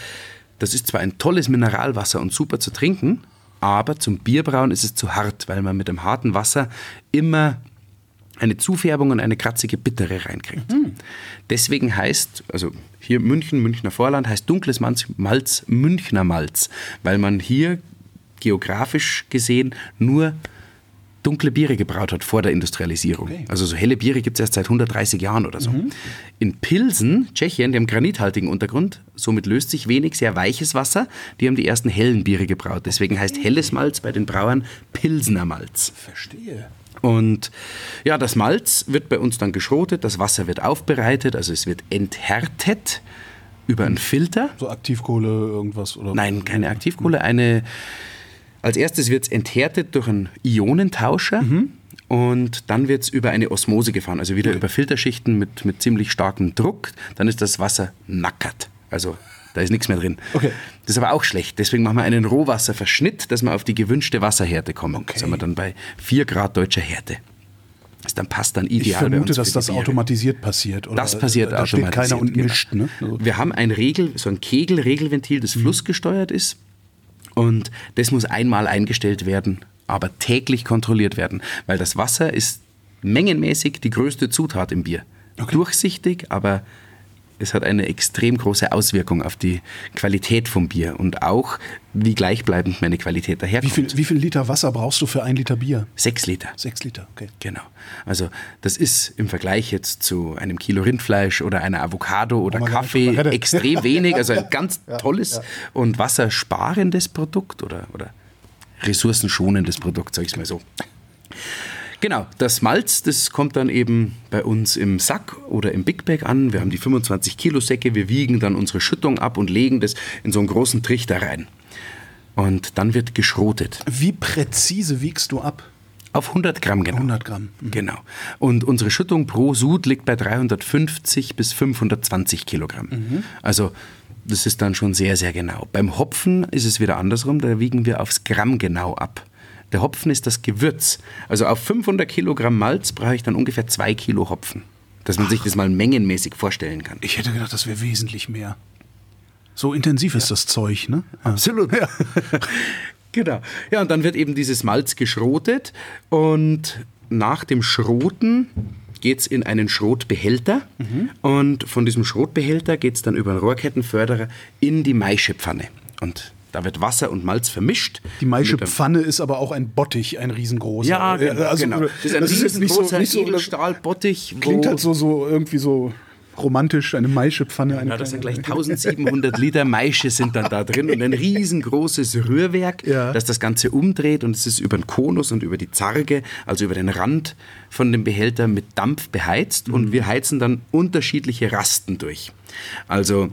das ist zwar ein tolles Mineralwasser und super zu trinken, aber zum Bierbrauen ist es zu hart, weil man mit dem harten Wasser immer eine Zufärbung und eine kratzige Bittere reinkriegt. Mhm. Deswegen heißt, also hier München, Münchner Vorland, heißt dunkles Malz Münchner Malz, weil man hier geografisch gesehen nur dunkle Biere gebraut hat vor der Industrialisierung. Okay. Also so helle Biere gibt es erst seit 130 Jahren oder so. In Pilsen, Tschechien, die haben granithaltigen Untergrund, somit löst sich wenig sehr weiches Wasser. Die haben die ersten hellen Biere gebraut. Deswegen heißt helles Malz bei den Brauern Pilsener Malz. Verstehe. Und ja, das Malz wird bei uns dann geschrotet, das Wasser wird aufbereitet, also es wird enthärtet über einen Filter. So Aktivkohle, irgendwas? Oder? Nein, keine Aktivkohle. Eine, als erstes wird es enthärtet durch einen Ionentauscher und dann wird es über eine Osmose gefahren, also wieder über Filterschichten mit, mit ziemlich starkem Druck. Dann ist das Wasser nackert. Also da ist nichts mehr drin. Okay. Das ist aber auch schlecht. Deswegen machen wir einen Rohwasserverschnitt, dass wir auf die gewünschte Wasserhärte kommen. Okay. Sind wir dann bei 4 Grad deutscher Härte. Das dann passt dann Ich ideal bei vermute, uns dass das automatisiert passiert. Oder Das passiert da steht automatisiert. keiner und genau. mischt. Ne? Also, Wir haben ein Regel, so ein Kegelregelventil, das flussgesteuert ist. Und das muss einmal eingestellt werden, aber täglich kontrolliert werden, weil das Wasser ist mengenmäßig die größte Zutat im Bier. Okay. Durchsichtig, aber es hat eine extrem große Auswirkung auf die Qualität vom Bier und auch, wie gleichbleibend meine Qualität wie, daherkommt. viel, wie viel Liter Wasser brauchst du für ein Liter Bier? Sechs Liter. Sechs Liter, okay. Genau. Also das ist im Vergleich jetzt zu einem Kilo Rindfleisch oder einer Avocado oder nicht Kaffee reden. extrem <laughs> wenig. Also ein ganz tolles und wassersparendes Produkt oder, oder ressourcenschonendes Produkt, sag ich mal so. Genau, das Malz, das kommt dann eben bei uns im Sack oder im Big Bag an. Wir haben die 25 Kilo Säcke, wir wiegen dann unsere Schüttung ab und legen das in so einen großen Trichter rein. Und dann wird geschrotet. Wie präzise wiegst du ab? Auf 100 Gramm genau. 100 Gramm. Mhm. Genau. Und unsere Schüttung pro Sud liegt bei 350 bis 520 Kilogramm. Mhm. Also das ist dann schon sehr, sehr genau. Beim Hopfen ist es wieder andersrum, da wiegen wir aufs Gramm genau ab. Der Hopfen ist das Gewürz. Also auf 500 Kilogramm Malz brauche ich dann ungefähr zwei Kilo Hopfen. Dass man sich das mal mengenmäßig vorstellen kann. Ich hätte gedacht, das wäre wesentlich mehr. So intensiv ist das Zeug, ne? Absolut. Ja. <laughs> genau. Ja, und dann wird eben dieses Malz geschrotet und nach dem Schroten geht es in einen Schrotbehälter und von diesem Schrotbehälter geht es dann über einen Rohrkettenförderer in die Maischepfanne. Und da wird Wasser und Malz vermischt. Die Mit einem- Maischepfanne ist aber auch ein Bottich, ein riesengroßer. Ja, genau. also, genau. Das ist ein das ist jetzt nicht so, riesengroßer Edelstahlbottich. Klingt halt so, so irgendwie so romantisch, eine Maischepfanne. Eine Ja, das sind gleich kleine- 1700 Liter Maische sind dann da drin und ein riesengroßes Rührwerk, Ja. das das Ganze umdreht und es ist über den Konus und über die Zarge, also über den Rand von dem Behälter mit Dampf beheizt und wir heizen dann unterschiedliche Rasten durch. Also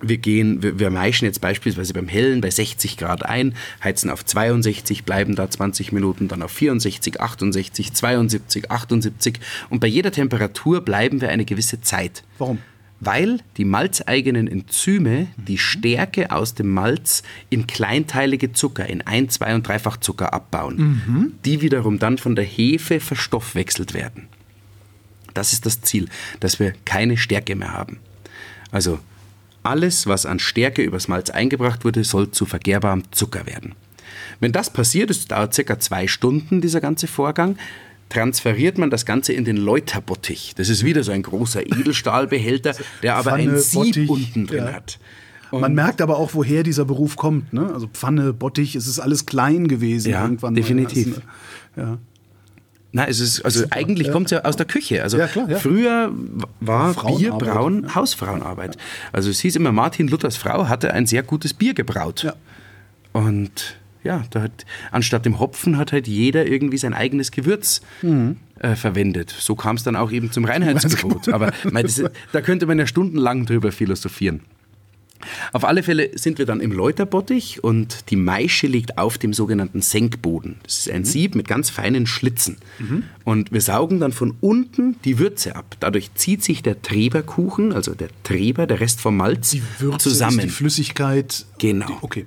wir gehen, wir, wir maischen jetzt beispielsweise beim Hellen bei 60 Grad ein, heizen auf 62, bleiben da 20 Minuten, dann auf 64, 68, 72, 78 und bei jeder Temperatur bleiben wir eine gewisse Zeit. Warum? Weil die malzeigenen Enzyme die Stärke aus dem Malz in kleinteilige Zucker, in Ein-, Zwei- und Dreifachzucker abbauen, die wiederum dann von der Hefe verstoffwechselt werden. Das ist das Ziel, dass wir keine Stärke mehr haben. Also alles, was an Stärke übers Malz eingebracht wurde, soll zu vergehrbarem Zucker werden. Wenn das passiert, es dauert circa zwei Stunden, dieser ganze Vorgang, transferiert man das Ganze in den Läuterbottich. Das ist wieder so ein großer Edelstahlbehälter, <laughs> der aber ein Pfanne, Sieb Bottich, unten drin ja. hat. Man merkt aber auch, woher dieser Beruf kommt. Ne? Also Pfanne, Bottich, es ist alles klein gewesen Ja, irgendwann. definitiv. Mal. Ja. Na, es ist, also eigentlich kommt es ja aus der Küche. Also Ja, klar, ja. früher war Bierbrauen Hausfrauenarbeit. Also es hieß immer, Martin Luthers Frau hatte ein sehr gutes Bier gebraut. Ja. Und ja, da hat, anstatt dem Hopfen hat halt jeder irgendwie sein eigenes Gewürz Mhm. äh, verwendet. So kam es dann auch eben zum <laughs> Reinheitsgebot. Aber mein, das, ist- da könnte man ja stundenlang drüber philosophieren. Auf alle Fälle sind wir dann im Läuterbottich und die Maische liegt auf dem sogenannten Senkboden. Das ist Mhm. ein Sieb mit ganz feinen Schlitzen. Und wir saugen dann von unten die Würze ab. Dadurch zieht sich der Treberkuchen, also der Treber, der Rest vom Malz, Die Würze zusammen. ist die Flüssigkeit. Genau. Die, okay.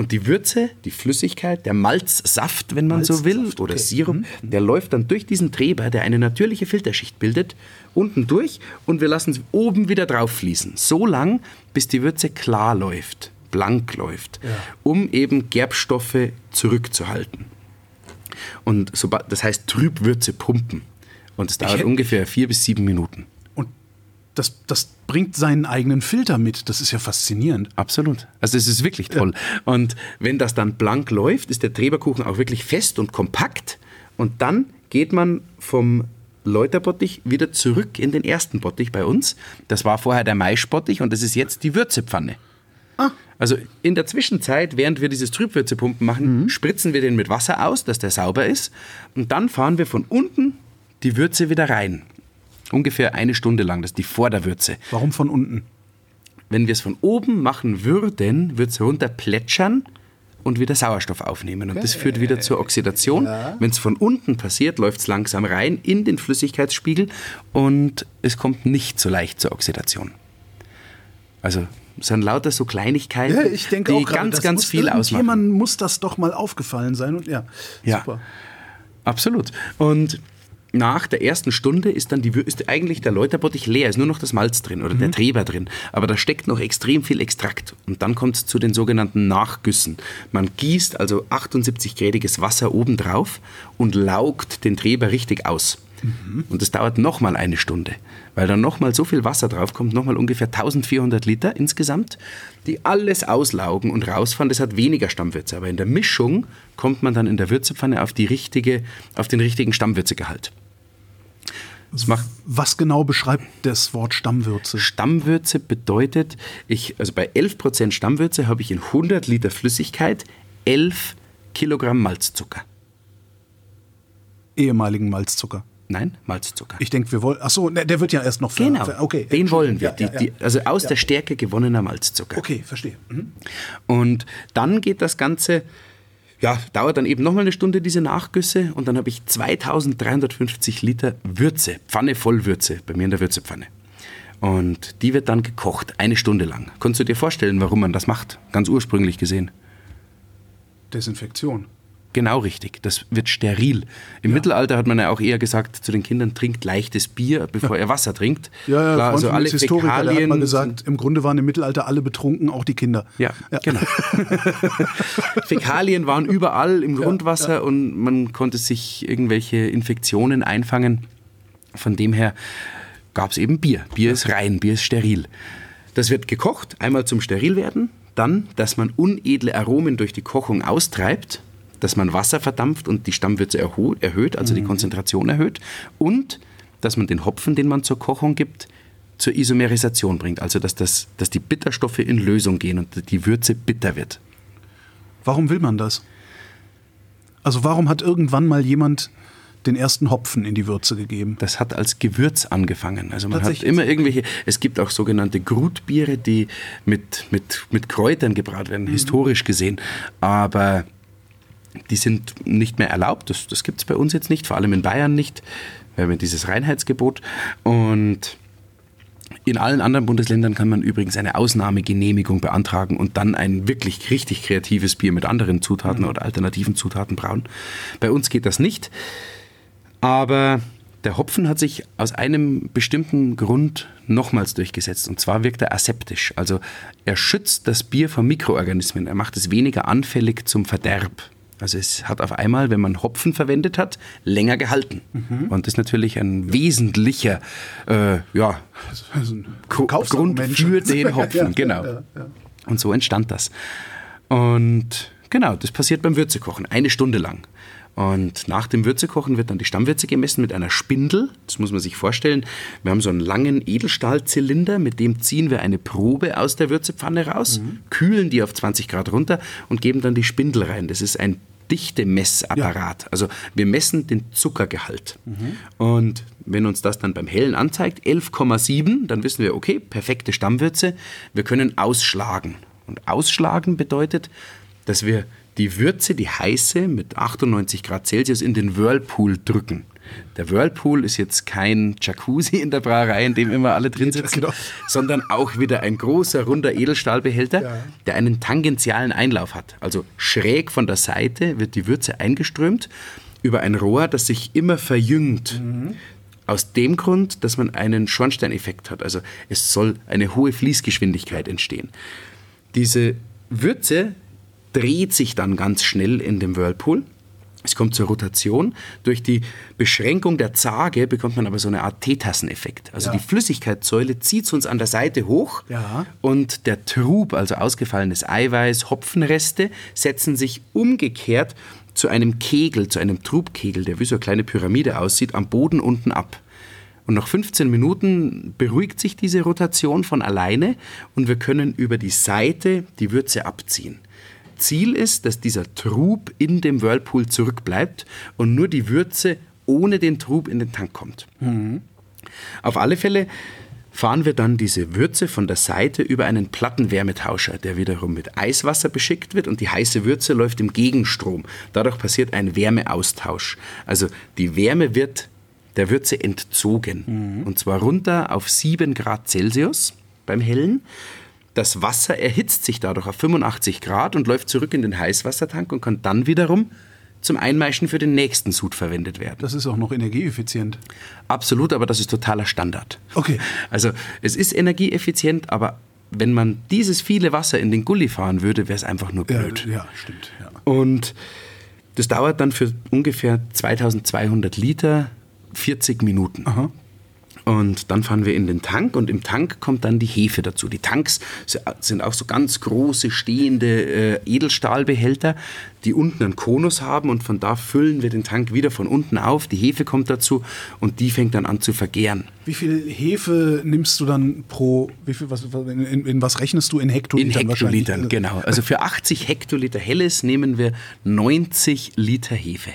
Und die Würze, die Flüssigkeit, der Malzsaft, wenn man so will, Malzsaft, oder okay. Mhm. Sirup, der läuft dann durch diesen Treber, der eine natürliche Filterschicht bildet, unten durch und wir lassen es oben wieder drauf fließen. So lang, bis die Würze klar läuft, blank läuft, um eben Gerbstoffe zurückzuhalten. Und sobald, das heißt Trübwürze pumpen. Und es dauert hätte- ungefähr vier bis sieben Minuten. Das, das bringt seinen eigenen Filter mit. Das ist ja faszinierend. Absolut. Also es ist wirklich toll. Und wenn das dann blank läuft, ist der Treberkuchen auch wirklich fest und kompakt Und dann geht man vom Läuterbottich wieder zurück in den ersten Bottich bei uns. Das war vorher der Maischbottich und das ist jetzt die Würzepfanne. Ah. Also in der Zwischenzeit, während wir dieses Trübwürzepumpen machen, spritzen wir den mit Wasser aus, dass der sauber ist. Und dann fahren wir von unten die Würze wieder rein. Ungefähr eine Stunde lang, das ist die Vorderwürze. Warum von unten? Wenn wir es von oben machen würden, wird es runter plätschern und wieder Sauerstoff aufnehmen. Und das führt wieder zur Oxidation. Wenn es von unten passiert, läuft es langsam rein in den Flüssigkeitsspiegel und es kommt nicht so leicht zur Oxidation. Also es sind lauter so Kleinigkeiten, Ja, ich denke die auch ganz, das ganz viel ausmachen. Jemand muss das doch mal aufgefallen sein und ja, Ja. super. Absolut. Und nach der ersten Stunde ist dann die, ist eigentlich der Läuterbottich leer, ist nur noch das Malz drin oder der Treber drin. Aber da steckt noch extrem viel Extrakt. Und dann kommt es zu den sogenannten Nachgüssen. Man gießt also 78-gradiges Wasser obendrauf und laugt den Treber richtig aus. Und das dauert nochmal eine Stunde, weil dann nochmal so viel Wasser draufkommt, nochmal ungefähr 1400 Liter insgesamt, die alles auslaugen und rausfahren. Das hat weniger Stammwürze, aber in der Mischung kommt man dann in der Würzepfanne auf, die richtige, auf den richtigen Stammwürzegehalt. Das macht Was genau beschreibt das Wort Stammwürze? Stammwürze bedeutet, ich, also bei 11% Stammwürze habe ich in 100 Liter Flüssigkeit 11 Kilogramm Malzzucker. Ehemaligen Malzzucker. Nein, Malzzucker. Ich denke, wir wollen. Ach so, ne, der wird ja erst noch ver- Genau, ver- okay, den wollen wir. Ja, ja, die, ja. Die, also aus der Stärke gewonnener Malzzucker. Okay, verstehe. Mhm. Und dann geht das Ganze, ja, dauert dann eben nochmal eine Stunde, diese Nachgüsse. Und dann habe ich 2350 Liter Würze, Pfanne voll Würze, bei mir in der Würzepfanne. Und die wird dann gekocht, eine Stunde lang. Kannst du dir vorstellen, warum man das macht? Ganz ursprünglich gesehen. Desinfektion. Genau richtig, das wird steril. Im Mittelalter hat man ja auch eher gesagt zu den Kindern, trinkt leichtes Bier, bevor ihr Wasser trinkt. Ja, ja, Klar, also alle ist Historiker, der hat Fäkalien gesagt, im Grunde waren im Mittelalter alle betrunken, auch die Kinder. Ja, genau. <laughs> Fäkalien waren überall im Grundwasser und man konnte sich irgendwelche Infektionen einfangen. Von dem her gab es eben Bier. Bier ist rein, Bier ist steril. Das wird gekocht, einmal zum Sterilwerden, dann, dass man unedle Aromen durch die Kochung austreibt, dass man Wasser verdampft und die Stammwürze erhöht, also die Konzentration erhöht und dass man den Hopfen, den man zur Kochung gibt, zur Isomerisation bringt, also dass, das, dass die Bitterstoffe in Lösung gehen und die Würze bitter wird. Warum will man das? Also warum hat irgendwann mal jemand den ersten Hopfen in die Würze gegeben? Das hat als Gewürz angefangen. Also man hat immer irgendwelche, es gibt auch sogenannte Grutbiere, die mit, mit, mit Kräutern gebraut werden, Mhm. historisch gesehen. Aber die sind nicht mehr erlaubt. Das, das gibt es bei uns jetzt nicht, vor allem in Bayern nicht. Wir haben ja dieses Reinheitsgebot. Und in allen anderen Bundesländern kann man übrigens eine Ausnahmegenehmigung beantragen und dann ein wirklich richtig kreatives Bier mit anderen Zutaten oder alternativen Zutaten brauen. Bei uns geht das nicht. Aber der Hopfen hat sich aus einem bestimmten Grund nochmals durchgesetzt. Und zwar wirkt er aseptisch. Also er schützt das Bier vor Mikroorganismen. Er macht es weniger anfällig zum Verderb. Also es hat auf einmal, wenn man Hopfen verwendet hat, länger gehalten. Und das ist natürlich ein wesentlicher äh, ja, Also Gru- Grund für <laughs> den Hopfen, Ja, genau. ja, ja. Und so entstand das. Und genau, das passiert beim Würzekochen, eine Stunde lang. Und nach dem Würzekochen wird dann die Stammwürze gemessen mit einer Spindel. Das muss man sich vorstellen. Wir haben so einen langen Edelstahlzylinder, mit dem ziehen wir eine Probe aus der Würzepfanne raus, kühlen die auf 20 Grad runter und geben dann die Spindel rein. Das ist ein Dichte-Messapparat. Also wir messen den Zuckergehalt. Und wenn uns das dann beim Hellen anzeigt, 11,7, dann wissen wir, okay, perfekte Stammwürze. Wir können ausschlagen. Und ausschlagen bedeutet, dass wir die Würze, die heiße, mit 98 Grad Celsius in den Whirlpool drücken. Der Whirlpool ist jetzt kein Jacuzzi in der Brauerei, in dem immer alle drin sitzen, genau. sondern auch wieder ein großer, runder Edelstahlbehälter, der einen tangentialen Einlauf hat. Also schräg von der Seite wird die Würze eingeströmt über ein Rohr, das sich immer verjüngt. Aus dem Grund, dass man einen Schornsteineffekt hat. Also es soll eine hohe Fließgeschwindigkeit entstehen. Diese Würze dreht sich dann ganz schnell in dem Whirlpool. Es kommt zur Rotation. Durch die Beschränkung der Zage bekommt man aber so eine Art Teetasseneffekt. Also Ja. die Flüssigkeitssäule zieht uns an der Seite hoch Ja. und der Trub, also ausgefallenes Eiweiß, Hopfenreste, setzen sich umgekehrt zu einem Kegel, zu einem Trubkegel, der wie so eine kleine Pyramide aussieht, am Boden unten ab. Und nach 15 Minuten beruhigt sich diese Rotation von alleine und wir können über die Seite die Würze abziehen. Ziel ist, dass dieser Trub in dem Whirlpool zurückbleibt und nur die Würze ohne den Trub in den Tank kommt. Mhm. Auf alle Fälle fahren wir dann diese Würze von der Seite über einen Plattenwärmetauscher, der wiederum mit Eiswasser beschickt wird und die heiße Würze läuft im Gegenstrom. Dadurch passiert ein Wärmeaustausch. Also die Wärme wird der Würze entzogen. Mhm. Und zwar runter auf 7 Grad Celsius beim Hellen. Das Wasser erhitzt sich dadurch auf 85 Grad und läuft zurück in den Heißwassertank und kann dann wiederum zum Einmeischen für den nächsten Sud verwendet werden. Das ist auch noch energieeffizient. Absolut, aber das ist totaler Standard. Okay. Also es ist energieeffizient, aber wenn man dieses viele Wasser in den Gully fahren würde, wäre es einfach nur blöd. Ja, ja stimmt. Ja. Und das dauert dann für ungefähr 2200 Liter 40 Minuten. Aha. Und dann fahren wir in den Tank und im Tank kommt dann die Hefe dazu. Die Tanks sind auch so ganz große stehende äh, Edelstahlbehälter, die unten einen Konus haben und von da füllen wir den Tank wieder von unten auf. Die Hefe kommt dazu und die fängt dann an zu vergären. Wie viel Hefe nimmst du dann pro, wie viel, was, in, in, in was rechnest du in Hektolitern? In Hektolitern, genau. Also für 80 Hektoliter Helles nehmen wir 90 Liter Hefe.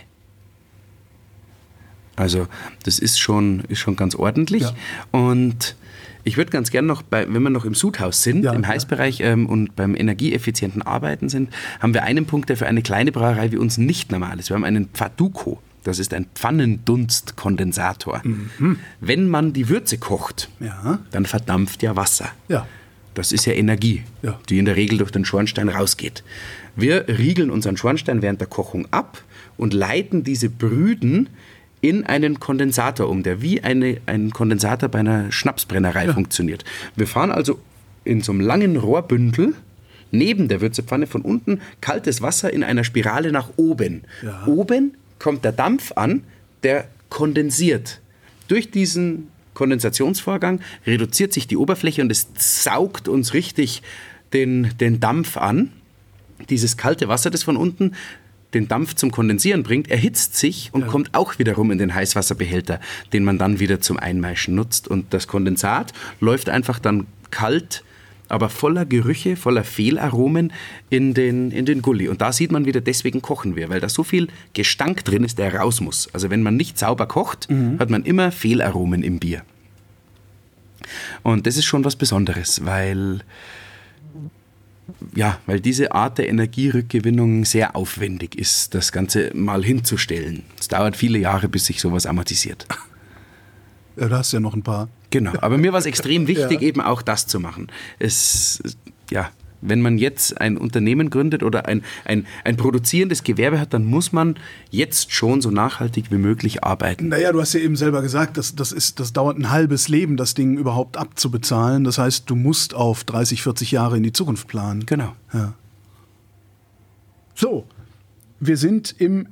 Also das ist schon, ist schon ganz ordentlich. Ja. Und ich würde ganz gerne noch, bei, wenn wir noch im Sudhaus sind, ja, im Heißbereich ähm, und beim energieeffizienten Arbeiten sind, haben wir einen Punkt, der für eine kleine Brauerei wie uns nicht normal ist. Wir haben einen Pfaduko. Das ist ein Pfannendunstkondensator. Mhm. Wenn man die Würze kocht, ja. dann verdampft ja Wasser. Ja. Das ist ja Energie, ja. die in der Regel durch den Schornstein rausgeht. Wir riegeln unseren Schornstein während der Kochung ab und leiten diese Brüden in einen Kondensator um, der wie eine, ein Kondensator bei einer Schnapsbrennerei ja. funktioniert. Wir fahren also in so einem langen Rohrbündel neben der Würzepfanne von unten kaltes Wasser in einer Spirale nach oben. Ja. Oben kommt der Dampf an, der kondensiert. Durch diesen Kondensationsvorgang reduziert sich die Oberfläche und es saugt uns richtig den, den Dampf an. Dieses kalte Wasser, das von unten den Dampf zum Kondensieren bringt, erhitzt sich und ja. kommt auch wiederum in den Heißwasserbehälter, den man dann wieder zum Einmeischen nutzt. Und das Kondensat läuft einfach dann kalt aber voller Gerüche, voller Fehlaromen in den, in den Gully. Und da sieht man wieder, deswegen kochen wir, weil da so viel Gestank drin ist, der raus muss. Also wenn man nicht sauber kocht, mhm. hat man immer Fehlaromen im Bier. Und das ist schon was Besonderes, weil ja, weil diese Art der Energierückgewinnung sehr aufwendig ist, das Ganze mal hinzustellen. Es dauert viele Jahre, bis sich sowas amortisiert. Ja, du hast ja noch ein paar. Genau, aber mir war es <laughs> extrem wichtig, ja. eben auch das zu machen. Es, ja, wenn man jetzt ein Unternehmen gründet oder ein, ein, ein produzierendes Gewerbe hat, dann muss man jetzt schon so nachhaltig wie möglich arbeiten. Naja, du hast ja eben selber gesagt, das, das, ist, das dauert ein halbes Leben, das Ding überhaupt abzubezahlen. Das heißt, du musst auf 30, 40 Jahre in die Zukunft planen. Genau. Ja. So, wir sind im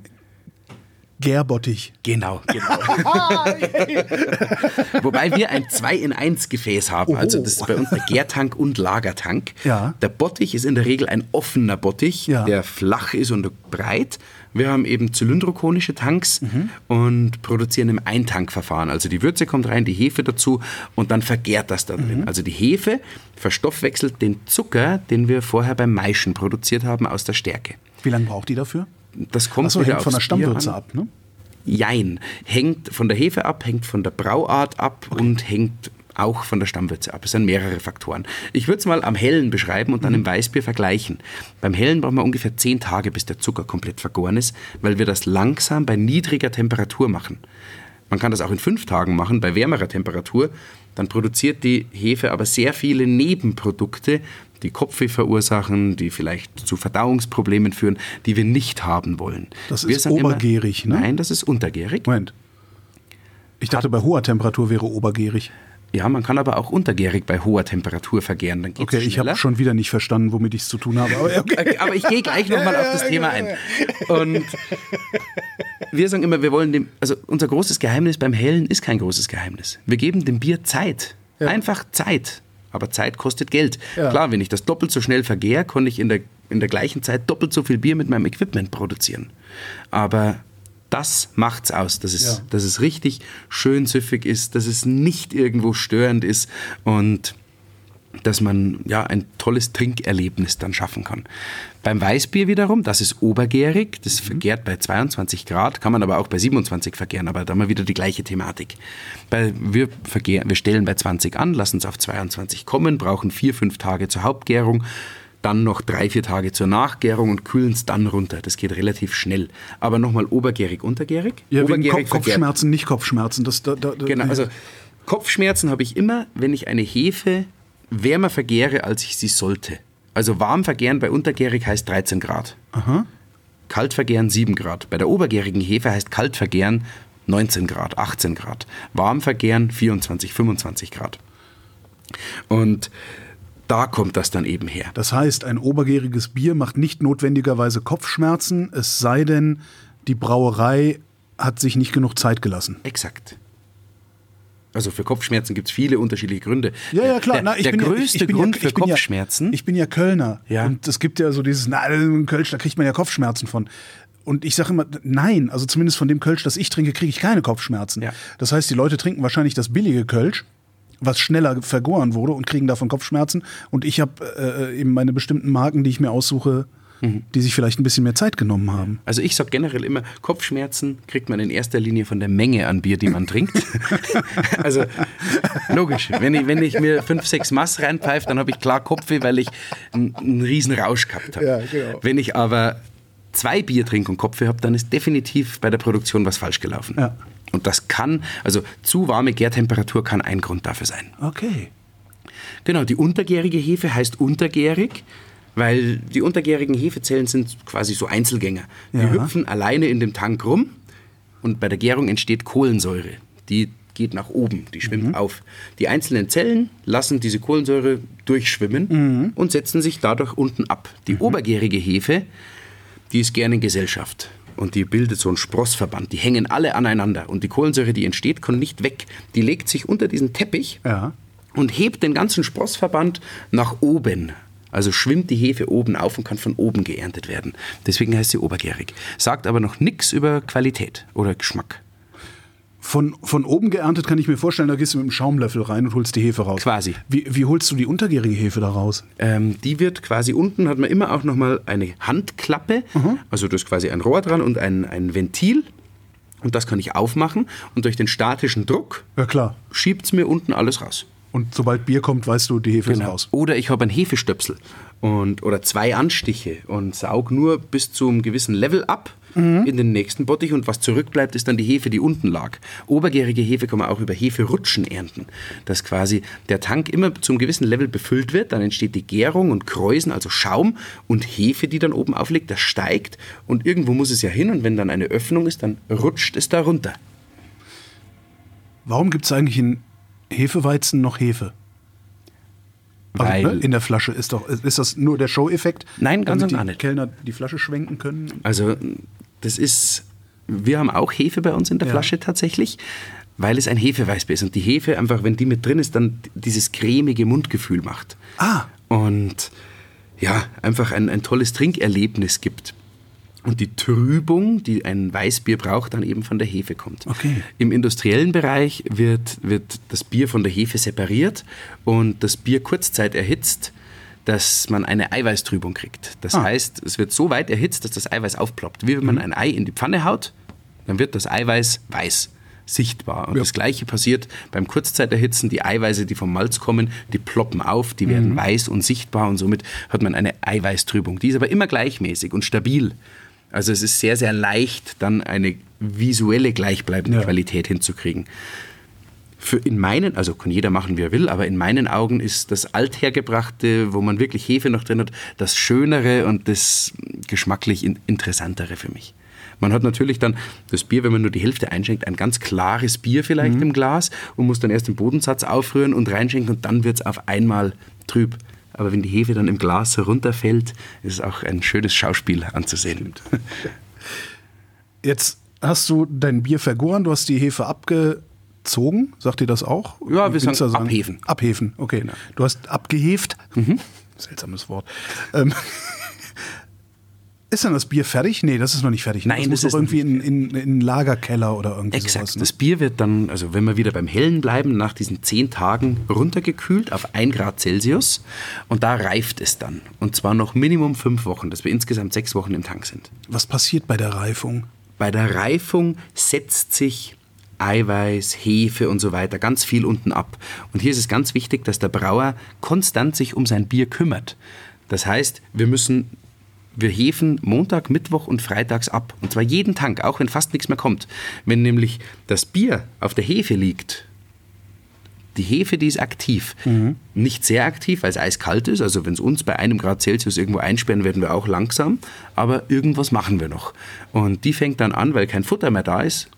Gärbottich. Genau, genau. <laughs> <laughs> Wobei wir ein 2 in 1 Gefäß haben. Oho. Also das ist bei uns der Gärtank und Lagertank. Ja. Der Bottich ist in der Regel ein offener Bottich, ja. der flach ist und breit. Wir haben eben zylindrokonische Tanks mhm. und produzieren im Eintankverfahren. Also die Würze kommt rein, die Hefe dazu und dann vergärt das da drin. Mhm. Also die Hefe verstoffwechselt den Zucker, den wir vorher beim Maischen produziert haben, aus der Stärke. Wie lange braucht die dafür? Das kommt so, hängt von der Stammwürze ab, ne? Jein. Hängt von der Hefe ab, hängt von der Brauart ab okay. und hängt auch von der Stammwürze ab. Es sind mehrere Faktoren. Ich würde es mal am Hellen beschreiben und dann mhm. im Weißbier vergleichen. Beim Hellen brauchen wir ungefähr zehn Tage, bis der Zucker komplett vergoren ist, weil wir das langsam bei niedriger Temperatur machen. Man kann das auch in fünf Tagen machen, bei wärmerer Temperatur. Dann produziert die Hefe aber sehr viele Nebenprodukte, die Kopfweh verursachen, die vielleicht zu Verdauungsproblemen führen, die wir nicht haben wollen. Das wir ist obergärig, immer, ne? Nein, das ist untergärig. Moment. Ich dachte, bei hoher Temperatur wäre obergärig. Ja, man kann aber auch untergärig bei hoher Temperatur vergären. Dann geht's okay, ich habe schon wieder nicht verstanden, womit ich es zu tun habe. Aber, <laughs> okay. aber ich gehe gleich nochmal auf das Thema ein. Und wir sagen immer, wir wollen dem, also unser großes Geheimnis beim Hellen ist kein großes Geheimnis. Wir geben dem Bier Zeit. Ja. Einfach Zeit. Aber Zeit kostet Geld. Ja. Klar, wenn ich das doppelt so schnell vergehre, kann ich in der, in der gleichen Zeit doppelt so viel Bier mit meinem Equipment produzieren. Aber das macht's aus, dass es, Ja. dass es richtig schön süffig ist, dass es nicht irgendwo störend ist und dass man ja ein tolles Trinkerlebnis dann schaffen kann. Beim Weißbier wiederum, das ist obergärig, das vergärt bei 22 Grad, kann man aber auch bei 27 vergären, aber da haben wir wieder die gleiche Thematik. Bei, wir, vergären, wir stellen bei 20 an, lassen es auf 22 kommen, brauchen vier, fünf Tage zur Hauptgärung, dann noch drei, vier Tage zur Nachgärung und kühlen es dann runter. Das geht relativ schnell. Aber nochmal obergärig, untergärig. Ja, obergärig Kopf, Kopfschmerzen, nicht Kopfschmerzen. Das, da, da, da, Genau, also Kopfschmerzen habe ich immer, wenn ich eine Hefe wärmer vergäre, als ich sie sollte. Also warm vergären bei untergärig heißt 13 Grad. Kalt vergären 7 Grad. Bei der obergärigen Hefe heißt kalt vergären 19 Grad, 18 Grad. Warm vergären 24, 25 Grad. Und da kommt das dann eben her. Das heißt, ein obergäriges Bier macht nicht notwendigerweise Kopfschmerzen, es sei denn, die Brauerei hat sich nicht genug Zeit gelassen. Exakt. Also für Kopfschmerzen gibt es viele unterschiedliche Gründe. Ja, ja, klar. Der, Na, ich der bin ja- ich- größte bin Grund ja, für Kopfschmerzen. Ja, ich bin ja Kölner. Ja. Und es gibt ja so dieses, na, ein Kölsch, da kriegt man ja Kopfschmerzen von. Und ich sage immer, nein, also zumindest von dem Kölsch, das ich trinke, kriege ich keine Kopfschmerzen. Ja. Das heißt, die Leute trinken wahrscheinlich das billige Kölsch, was schneller vergoren wurde und kriegen davon Kopfschmerzen. Und ich habe äh, eben meine bestimmten Marken, die ich mir aussuche, die sich vielleicht ein bisschen mehr Zeit genommen haben. Also ich sage generell immer, Kopfschmerzen kriegt man in erster Linie von der Menge an Bier, die man trinkt. <laughs> also logisch, wenn ich, wenn ich mir fünf, sechs Mass reinpfeife, dann habe ich klar Kopfweh, weil ich einen, einen riesen Rausch gehabt habe. Ja, genau. Wenn ich aber zwei Bier trinke und Kopfweh habe, dann ist definitiv bei der Produktion was falsch gelaufen. Ja. Und das kann, also zu warme Gärtemperatur kann ein Grund dafür sein. Okay. Genau, die untergärige Hefe heißt untergärig, weil die untergärigen Hefezellen sind quasi so Einzelgänger. Die Ja. hüpfen alleine in dem Tank rum und bei der Gärung entsteht Kohlensäure. Die geht nach oben, die schwimmt Mhm. auf. Die einzelnen Zellen lassen diese Kohlensäure durchschwimmen Mhm. und setzen sich dadurch unten ab. Die obergärige Hefe, die ist gerne in Gesellschaft. Und die bildet so einen Sprossverband. Die hängen alle aneinander. Und die Kohlensäure, die entsteht, kann nicht weg. Die legt sich unter diesen Teppich Ja. und hebt den ganzen Sprossverband nach oben. Also schwimmt die Hefe oben auf und kann von oben geerntet werden. Deswegen heißt sie obergärig. Sagt aber noch nichts über Qualität oder Geschmack. Von, von oben geerntet kann ich mir vorstellen, da gehst du mit einem Schaumlöffel rein und holst die Hefe raus. Quasi. Wie, wie holst du die untergärige Hefe da raus? Ähm, die wird quasi unten, hat man immer auch nochmal eine Handklappe. Also da ist quasi ein Rohr dran und ein, ein Ventil. Und das kann ich aufmachen. Und durch den statischen Druck Ja, klar. schiebt es mir unten alles raus. Und sobald Bier kommt, weißt du, die Hefe ist raus. Oder ich habe einen Hefestöpsel und, oder zwei Anstiche und saug nur bis zu einem gewissen Level ab in den nächsten Bottich und was zurückbleibt, ist dann die Hefe, die unten lag. Obergärige Hefe kann man auch über Heferutschen ernten, dass quasi der Tank immer zum gewissen Level befüllt wird, dann entsteht die Gärung und Kräusen, also Schaum und Hefe, die dann oben aufliegt, das steigt und irgendwo muss es ja hin und wenn dann eine Öffnung ist, dann rutscht es da runter. Warum gibt es eigentlich in Hefeweizen noch Hefe? Also, ne, in der Flasche ist doch ist das nur der Show-Effekt? Nein, ganz und die gar nicht. Kellner die Flasche schwenken können. Also das ist, wir haben auch Hefe bei uns in der Ja. Flasche tatsächlich, weil es ein Hefeweißbier ist. Und die Hefe einfach, wenn die mit drin ist, dann dieses cremige Mundgefühl macht. Ah. Und ja, einfach ein, ein tolles Trinkerlebnis gibt. Und die Trübung, die ein Weißbier braucht, dann eben von der Hefe kommt. Okay. Im industriellen Bereich wird, wird das Bier von der Hefe separiert und das Bier kurzzeit erhitzt, dass man eine Eiweißtrübung kriegt. Das Ah. heißt, es wird so weit erhitzt, dass das Eiweiß aufploppt. Wie wenn man ein Ei in die Pfanne haut, dann wird das Eiweiß weiß, sichtbar. Und Ja. das Gleiche passiert beim Kurzzeiterhitzen. Die Eiweiße, die vom Malz kommen, die ploppen auf, die werden weiß und sichtbar und somit hat man eine Eiweißtrübung. Die ist aber immer gleichmäßig und stabil. Also es ist sehr, sehr leicht, dann eine visuelle gleichbleibende Ja. Qualität hinzukriegen. Für in meinen, also kann jeder machen, wie er will, aber in meinen Augen ist das Althergebrachte, wo man wirklich Hefe noch drin hat, das Schönere und das geschmacklich in- Interessantere für mich. Man hat natürlich dann das Bier, wenn man nur die Hälfte einschenkt, ein ganz klares Bier vielleicht im Glas und muss dann erst den Bodensatz aufrühren und reinschenken und dann wird es auf einmal trüb. Aber wenn die Hefe dann im Glas herunterfällt, ist es auch ein schönes Schauspiel anzusehen. <laughs> Jetzt hast du dein Bier vergoren, du hast die Hefe abge, abgezogen, sagt ihr das auch? Ja, wir Winzer sagen abhefen. Abhefen, okay. Du hast abgeheft. Seltsames Wort. Ähm, ist dann das Bier fertig? Nee, das ist noch nicht fertig. Nein, das muss das doch ist irgendwie in, in, in Lagerkeller oder irgendwie Exakt. sowas. Ne? Das Bier wird dann, also wenn wir wieder beim Hellen bleiben, nach diesen zehn Tagen runtergekühlt auf 1 Grad Celsius und da reift es dann. Und zwar noch Minimum fünf Wochen, dass wir insgesamt sechs Wochen im Tank sind. Was passiert bei der Reifung? Bei der Reifung setzt sich Eiweiß, Hefe und so weiter ganz viel unten ab. Und hier ist es ganz wichtig, dass der Brauer konstant sich um sein Bier kümmert. Das heißt, wir müssen, wir hefen Montag, Mittwoch und Freitags ab. Und zwar jeden Tank, auch wenn fast nichts mehr kommt. Wenn nämlich das Bier auf der Hefe liegt, die Hefe, die ist aktiv. Nicht sehr aktiv, weil es eiskalt ist. Also wenn es uns bei einem Grad Celsius irgendwo einsperren, werden wir auch langsam. Aber irgendwas machen wir noch. Und die fängt dann an, weil kein Futter mehr da ist,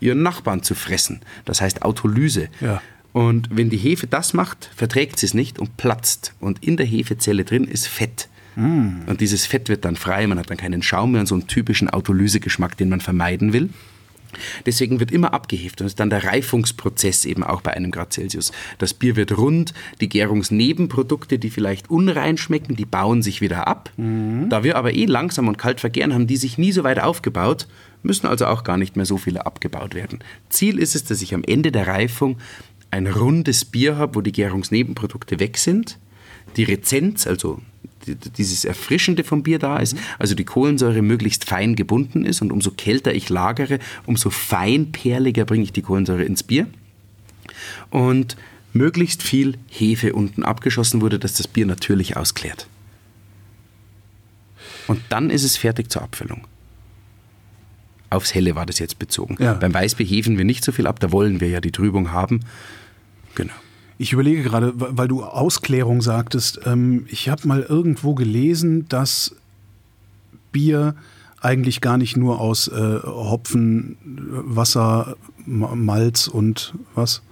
ihren Nachbarn zu fressen. Das heißt Autolyse. Ja. Und wenn die Hefe das macht, verträgt sie es nicht und platzt. Und in der Hefezelle drin ist Fett. Und dieses Fett wird dann frei, man hat dann keinen Schaum mehr und so einen typischen Autolysegeschmack, den man vermeiden will. Deswegen wird immer abgeheft und es ist dann der Reifungsprozess eben auch bei einem Grad Celsius. Das Bier wird rund, die Gärungsnebenprodukte, die vielleicht unrein schmecken, die bauen sich wieder ab. Da wir aber eh langsam und kalt vergären, haben die sich nie so weit aufgebaut, müssen also auch gar nicht mehr so viele abgebaut werden. Ziel ist es, dass ich am Ende der Reifung ein rundes Bier habe, wo die Gärungsnebenprodukte weg sind, die Rezenz, also dieses Erfrischende vom Bier da ist, also die Kohlensäure möglichst fein gebunden ist und umso kälter ich lagere, umso feinperliger bringe ich die Kohlensäure ins Bier und möglichst viel Hefe unten abgeschossen wurde, dass das Bier natürlich ausklärt. Und dann ist es fertig zur Abfüllung. Aufs Helle war das jetzt bezogen. Ja. Beim Weißbier hefen wir nicht so viel ab, da wollen wir ja die Trübung haben. Genau. Ich überlege gerade, weil du Ausklärung sagtest, ähm, ich habe mal irgendwo gelesen, dass Bier eigentlich gar nicht nur aus äh, Hopfen, Wasser, Ma- Malz und was?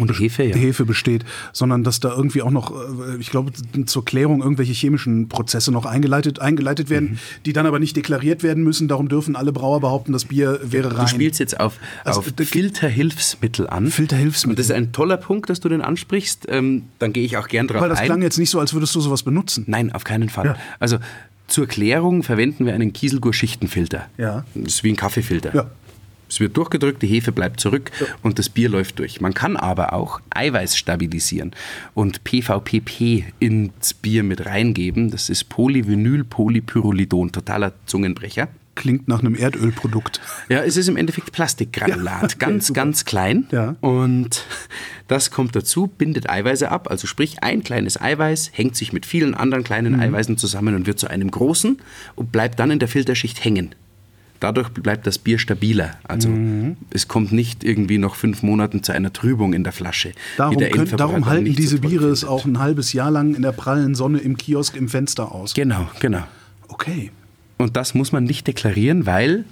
Und Hefe, ja. Hefe besteht, sondern dass da irgendwie auch noch, äh, ich glaube, zur Klärung irgendwelche chemischen Prozesse noch eingeleitet, eingeleitet werden, Mhm. die dann aber nicht deklariert werden müssen. Darum dürfen alle Brauer behaupten, das Bier wäre rein. Du spielst jetzt auf, Also, auf Filterhilfsmittel an. Filterhilfsmittel. Und das ist ein toller Punkt, dass du den ansprichst. Ähm, dann gehe ich auch gern drauf Weil das ein. klang jetzt nicht so, als würdest du sowas benutzen. Nein, auf keinen Fall. Ja. Also zur Klärung verwenden wir einen Kieselguhr-Schichtenfilter. Ja. Das ist wie ein Kaffeefilter. Ja. Es wird durchgedrückt, die Hefe bleibt zurück und das Bier läuft durch. Man kann aber auch Eiweiß stabilisieren und PVPP ins Bier mit reingeben. Das ist Polyvinyl-Polypyrrolidon, totaler Zungenbrecher. Klingt nach einem Erdölprodukt. Ja, es ist im Endeffekt Plastikgranulat, <laughs> Ja, ganz, super. ganz klein. Ja. Und das kommt dazu, bindet Eiweiße ab. Also sprich, ein kleines Eiweiß hängt sich mit vielen anderen kleinen Mhm. Eiweißen zusammen und wird zu einem großen und bleibt dann in der Filterschicht hängen. Dadurch bleibt das Bier stabiler. Also Mhm. es kommt nicht irgendwie nach fünf Monaten zu einer Trübung in der Flasche. Darum, der Endverbraucher darum halten diese so Biere es auch ein halbes Jahr lang in der prallen Sonne im Kiosk im Fenster aus. Genau, genau. Okay. Und das muss man nicht deklarieren, weil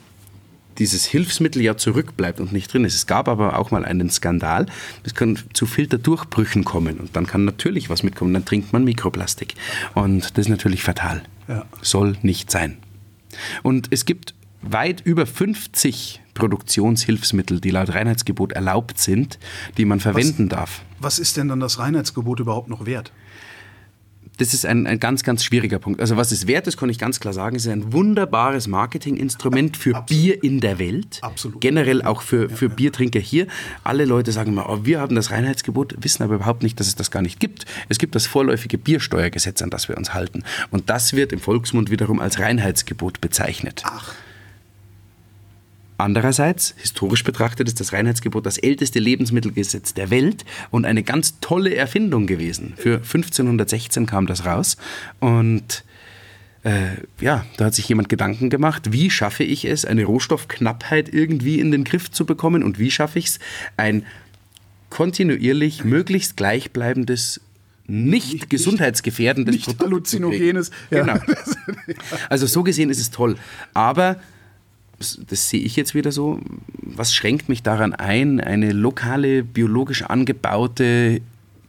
dieses Hilfsmittel ja zurückbleibt und nicht drin ist. Es gab aber auch mal einen Skandal. Es kann zu Filterdurchbrüchen kommen und dann kann natürlich was mitkommen. Dann trinkt man Mikroplastik. Und das ist natürlich fatal. Ja. Soll nicht sein. Und es gibt weit über 50 Produktionshilfsmittel, die laut Reinheitsgebot erlaubt sind, die man verwenden darf. Was ist denn dann das Reinheitsgebot überhaupt noch wert? Das ist ein, ein ganz, ganz schwieriger Punkt. Also was es wert ist, kann ich ganz klar sagen, es ist ein wunderbares Marketinginstrument für Bier in der Welt. Absolut. Generell auch für, für Biertrinker hier. Alle Leute sagen immer, oh, wir haben das Reinheitsgebot, wissen aber überhaupt nicht, dass es das gar nicht gibt. Es gibt das vorläufige Biersteuergesetz, an das wir uns halten. Und das wird im Volksmund wiederum als Reinheitsgebot bezeichnet. Ach. Andererseits, historisch betrachtet, ist das Reinheitsgebot das älteste Lebensmittelgesetz der Welt und eine ganz tolle Erfindung gewesen. Für 1516 kam das raus und äh, ja, da hat sich jemand Gedanken gemacht, wie schaffe ich es, eine Rohstoffknappheit irgendwie in den Griff zu bekommen und wie schaffe ich es, ein kontinuierlich möglichst gleichbleibendes nicht, gesundheitsgefährdendes nicht Produkt halluzinogenes, ja. Genau. <laughs> Also so gesehen ist es toll. Aber das, sehe ich jetzt wieder so. Was schränkt mich daran ein, eine lokale, biologisch angebaute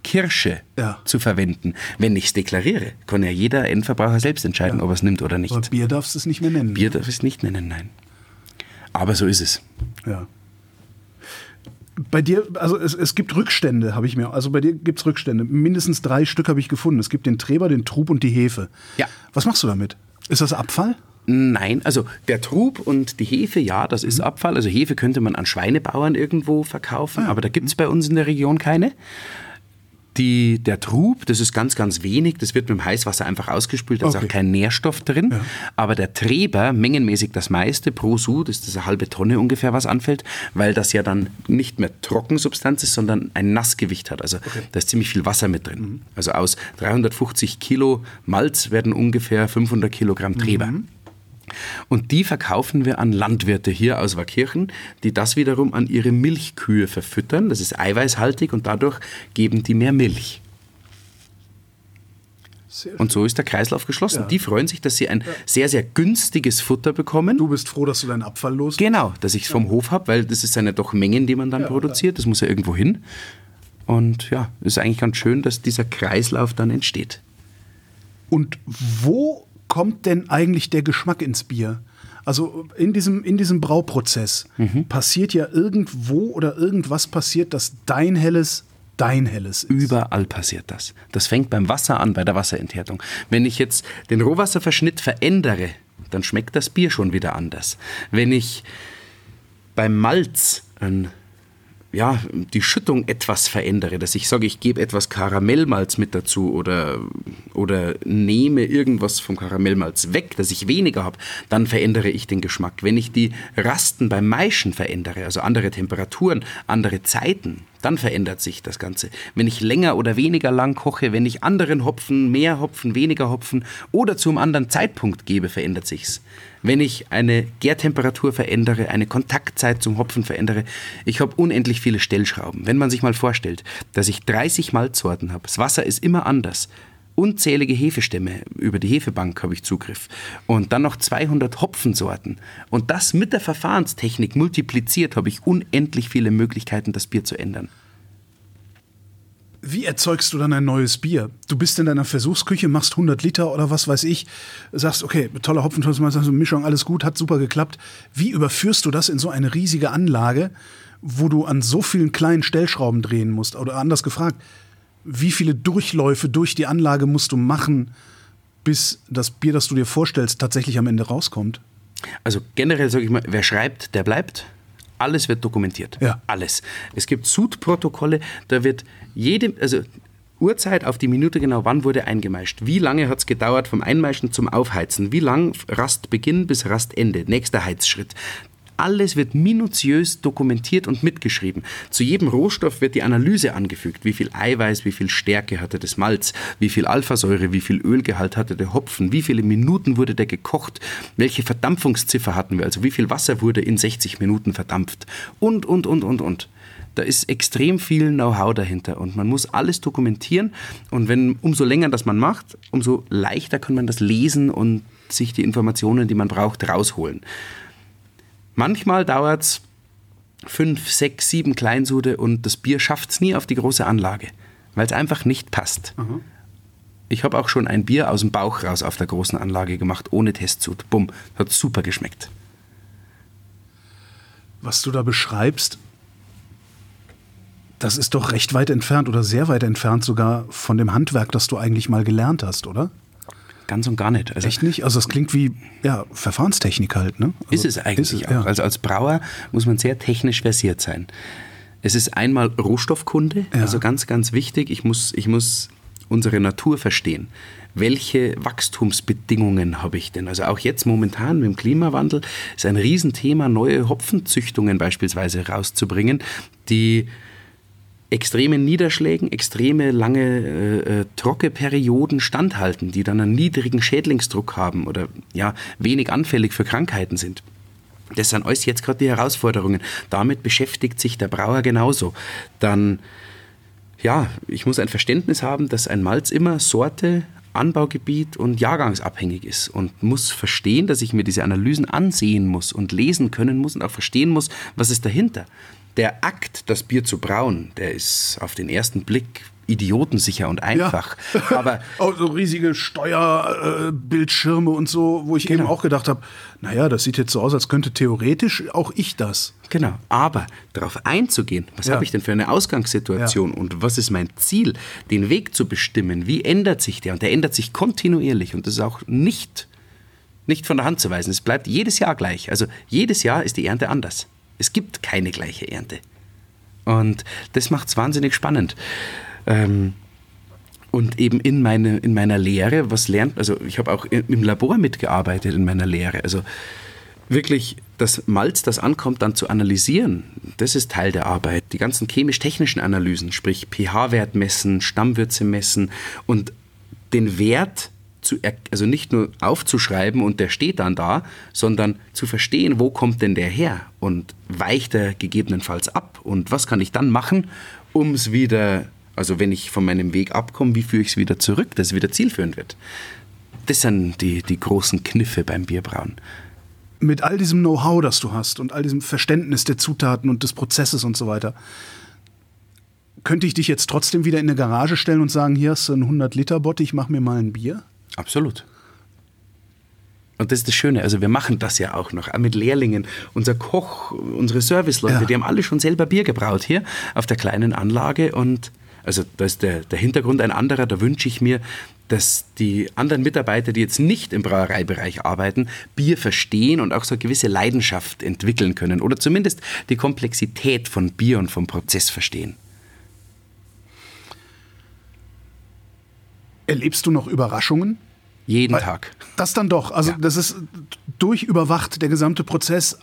Kirsche Ja. zu verwenden? Wenn ich es deklariere, kann ja jeder Endverbraucher selbst entscheiden, ob er es nimmt oder nicht. Aber Bier darfst du es nicht mehr nennen. Bier darf ich es nicht nennen, nein. Aber so ist es. Ja. Bei dir, also es, es gibt Rückstände, habe ich mir. Also bei dir gibt es Rückstände. Mindestens drei Stück habe ich gefunden. Es gibt den Treber, den Trub und die Hefe. Ja. Was machst du damit? Ist das Abfall? Nein, also der Trub und die Hefe, ja, das ist Abfall. Also Hefe könnte man an Schweinebauern irgendwo verkaufen, aber da gibt es bei uns in der Region keine. Die, der Trub, das ist ganz, ganz wenig. Das wird mit dem Heißwasser einfach ausgespült. Da ist Okay. auch kein Nährstoff drin. Aber der Treber, mengenmäßig das meiste pro Sud, ist das eine halbe Tonne ungefähr, was anfällt, weil das ja dann nicht mehr Trockensubstanz ist, sondern ein Nassgewicht hat. Also da ist ziemlich viel Wasser mit drin. Also aus 350 Kilo Malz werden ungefähr 500 Kilogramm Treber. Und die verkaufen wir an Landwirte hier aus Waakirchen, die das wiederum an ihre Milchkühe verfüttern. Das ist eiweißhaltig und dadurch geben die mehr Milch. Sehr Und so ist der Kreislauf geschlossen. Ja. Die freuen sich, dass sie ein sehr, sehr günstiges Futter bekommen. Du bist froh, dass du deinen Abfall los Genau, dass ich es vom Hof habe, weil das ist ja doch Mengen, die man dann produziert. Das muss ja irgendwo hin. Und ja, es ist eigentlich ganz schön, dass dieser Kreislauf dann entsteht. Und wo kommt denn eigentlich der Geschmack ins Bier? Also in diesem, in diesem Brauprozess Mhm. passiert ja irgendwo oder irgendwas passiert, dass dein Helles dein Helles ist. Überall passiert das. Das fängt beim Wasser an, bei der Wasserenthärtung. Wenn ich jetzt den Rohwasserverschnitt verändere, dann schmeckt das Bier schon wieder anders. Wenn ich beim Malz ein ja, die Schüttung etwas verändere, dass ich sage, ich gebe etwas Karamellmalz mit dazu oder, oder nehme irgendwas vom Karamellmalz weg, dass ich weniger habe, dann verändere ich den Geschmack. Wenn ich die Rasten beim Maischen verändere, also andere Temperaturen, andere Zeiten, dann verändert sich das Ganze. Wenn ich länger oder weniger lang koche, wenn ich anderen Hopfen, mehr Hopfen, weniger Hopfen oder zu einem anderen Zeitpunkt gebe, verändert sich's. Wenn ich eine Gärtemperatur verändere, eine Kontaktzeit zum Hopfen verändere, ich habe unendlich viele Stellschrauben. Wenn man sich mal vorstellt, dass ich 30 Malzsorten habe, das Wasser ist immer anders. Unzählige Hefestämme, über die Hefebank habe ich Zugriff. Und dann noch 200 Hopfensorten. Und das mit der Verfahrenstechnik multipliziert, habe ich unendlich viele Möglichkeiten, das Bier zu ändern. Wie erzeugst du dann ein neues Bier? Du bist in deiner Versuchsküche, machst 100 Liter oder was weiß ich, sagst, okay, toller Hopfen, also Mischung, alles gut, hat super geklappt. Wie überführst du das in so eine riesige Anlage, wo du an so vielen kleinen Stellschrauben drehen musst? Oder anders gefragt, wie viele Durchläufe durch die Anlage musst du machen, bis das Bier, das du dir vorstellst, tatsächlich am Ende rauskommt? Also generell sage ich mal, wer schreibt, der bleibt. Alles wird dokumentiert. Ja. Alles. Es gibt Sud-Protokolle, da wird jede, also Uhrzeit auf die Minute genau, wann wurde eingemeischt. Wie lange hat es gedauert vom Einmeischen zum Aufheizen? Wie lang Rastbeginn bis Rastende? Nächster Heizschritt. Alles wird minutiös dokumentiert und mitgeschrieben. Zu jedem Rohstoff wird die Analyse angefügt. Wie viel Eiweiß, wie viel Stärke hatte das Malz, wie viel Alphasäure, wie viel Ölgehalt hatte der Hopfen, wie viele Minuten wurde der gekocht, welche Verdampfungsziffer hatten wir, also wie viel Wasser wurde in 60 Minuten verdampft und, und, und, und, und. Da ist extrem viel Know-how dahinter und man muss alles dokumentieren. Und wenn umso länger das man macht, umso leichter kann man das lesen und sich die Informationen, die man braucht, rausholen. Manchmal dauert es fünf, sechs, sieben Kleinsude und das Bier schafft es nie auf die große Anlage, weil es einfach nicht passt. Ich habe auch schon ein Bier aus dem Bauch raus auf der großen Anlage gemacht, ohne Testsud. Bumm, hat super geschmeckt. Was du da beschreibst, das ist doch recht weit entfernt oder sehr weit entfernt sogar von dem Handwerk, das du eigentlich mal gelernt hast, oder? Ganz und gar nicht. Also Echt nicht? Also das klingt wie ja, Verfahrenstechnik halt, ne? Also, Ist es eigentlich ist es, auch. ja. Also als Brauer muss man sehr technisch versiert sein. Es ist einmal Rohstoffkunde, Ja. also ganz, ganz wichtig. Ich muss, ich muss unsere Natur verstehen. Welche Wachstumsbedingungen habe ich denn? Also auch jetzt momentan mit dem Klimawandel ist ein Riesenthema, neue Hopfenzüchtungen beispielsweise rauszubringen, die extremen Niederschlägen, extreme lange äh, äh, Trockenperioden standhalten, die dann einen niedrigen Schädlingsdruck haben oder ja, wenig anfällig für Krankheiten sind. Das sind alles jetzt gerade die Herausforderungen. Damit beschäftigt sich der Brauer genauso. Dann, ja, ich muss ein Verständnis haben, dass ein Malz immer Sorte, Anbaugebiet und Jahrgangsabhängig ist und muss verstehen, dass ich mir diese Analysen ansehen muss und lesen können muss und auch verstehen muss, was ist dahinter. Der Akt, das Bier zu brauen, der ist auf den ersten Blick idiotensicher und einfach. Ja. Aber <laughs> auch so riesige Steuerbildschirme und so, wo ich genau. eben auch gedacht habe, naja, das sieht jetzt so aus, als könnte theoretisch auch ich das. Genau, aber darauf einzugehen, was ja. habe ich denn für eine Ausgangssituation ja. und was ist mein Ziel, den Weg zu bestimmen, wie ändert sich der? Und der ändert sich kontinuierlich und das ist auch nicht, nicht von der Hand zu weisen. Es bleibt jedes Jahr gleich. Also jedes Jahr ist die Ernte anders. Es gibt keine gleiche Ernte. Und das macht es wahnsinnig spannend. Ähm, und eben in, meine, in meiner Lehre, was lernt, also ich habe auch im Labor mitgearbeitet in meiner Lehre. Also wirklich das Malz, das ankommt, dann zu analysieren, das ist Teil der Arbeit. Die ganzen chemisch-technischen Analysen, sprich pH-Wert messen, Stammwürze messen und den Wert zu, also nicht nur aufzuschreiben und der steht dann da, sondern zu verstehen, wo kommt denn der her und weicht er gegebenenfalls ab und was kann ich dann machen, um es wieder, also wenn ich von meinem Weg abkomme, wie führe ich es wieder zurück, dass es wieder zielführend wird. Das sind die, die großen Kniffe beim Bierbrauen. Mit all diesem Know-how, das du hast und all diesem Verständnis der Zutaten und des Prozesses und so weiter, könnte ich dich jetzt trotzdem wieder in eine Garage stellen und sagen, hier hast du einen 100-Liter-Bottich, mach mir mal ein Bier? Absolut. Und das ist das Schöne, also wir machen das ja auch noch, auch mit Lehrlingen. Unser Koch, unsere Serviceleute, ja. die haben alle schon selber Bier gebraut hier auf der kleinen Anlage. Und also da ist der, der Hintergrund ein anderer, da wünsche ich mir, dass die anderen Mitarbeiter, die jetzt nicht im Brauereibereich arbeiten, Bier verstehen und auch so eine gewisse Leidenschaft entwickeln können oder zumindest die Komplexität von Bier und vom Prozess verstehen. Erlebst du noch Überraschungen? Jeden Weil Tag. Das dann doch. Also ja. das ist durchüberwacht, der gesamte Prozess.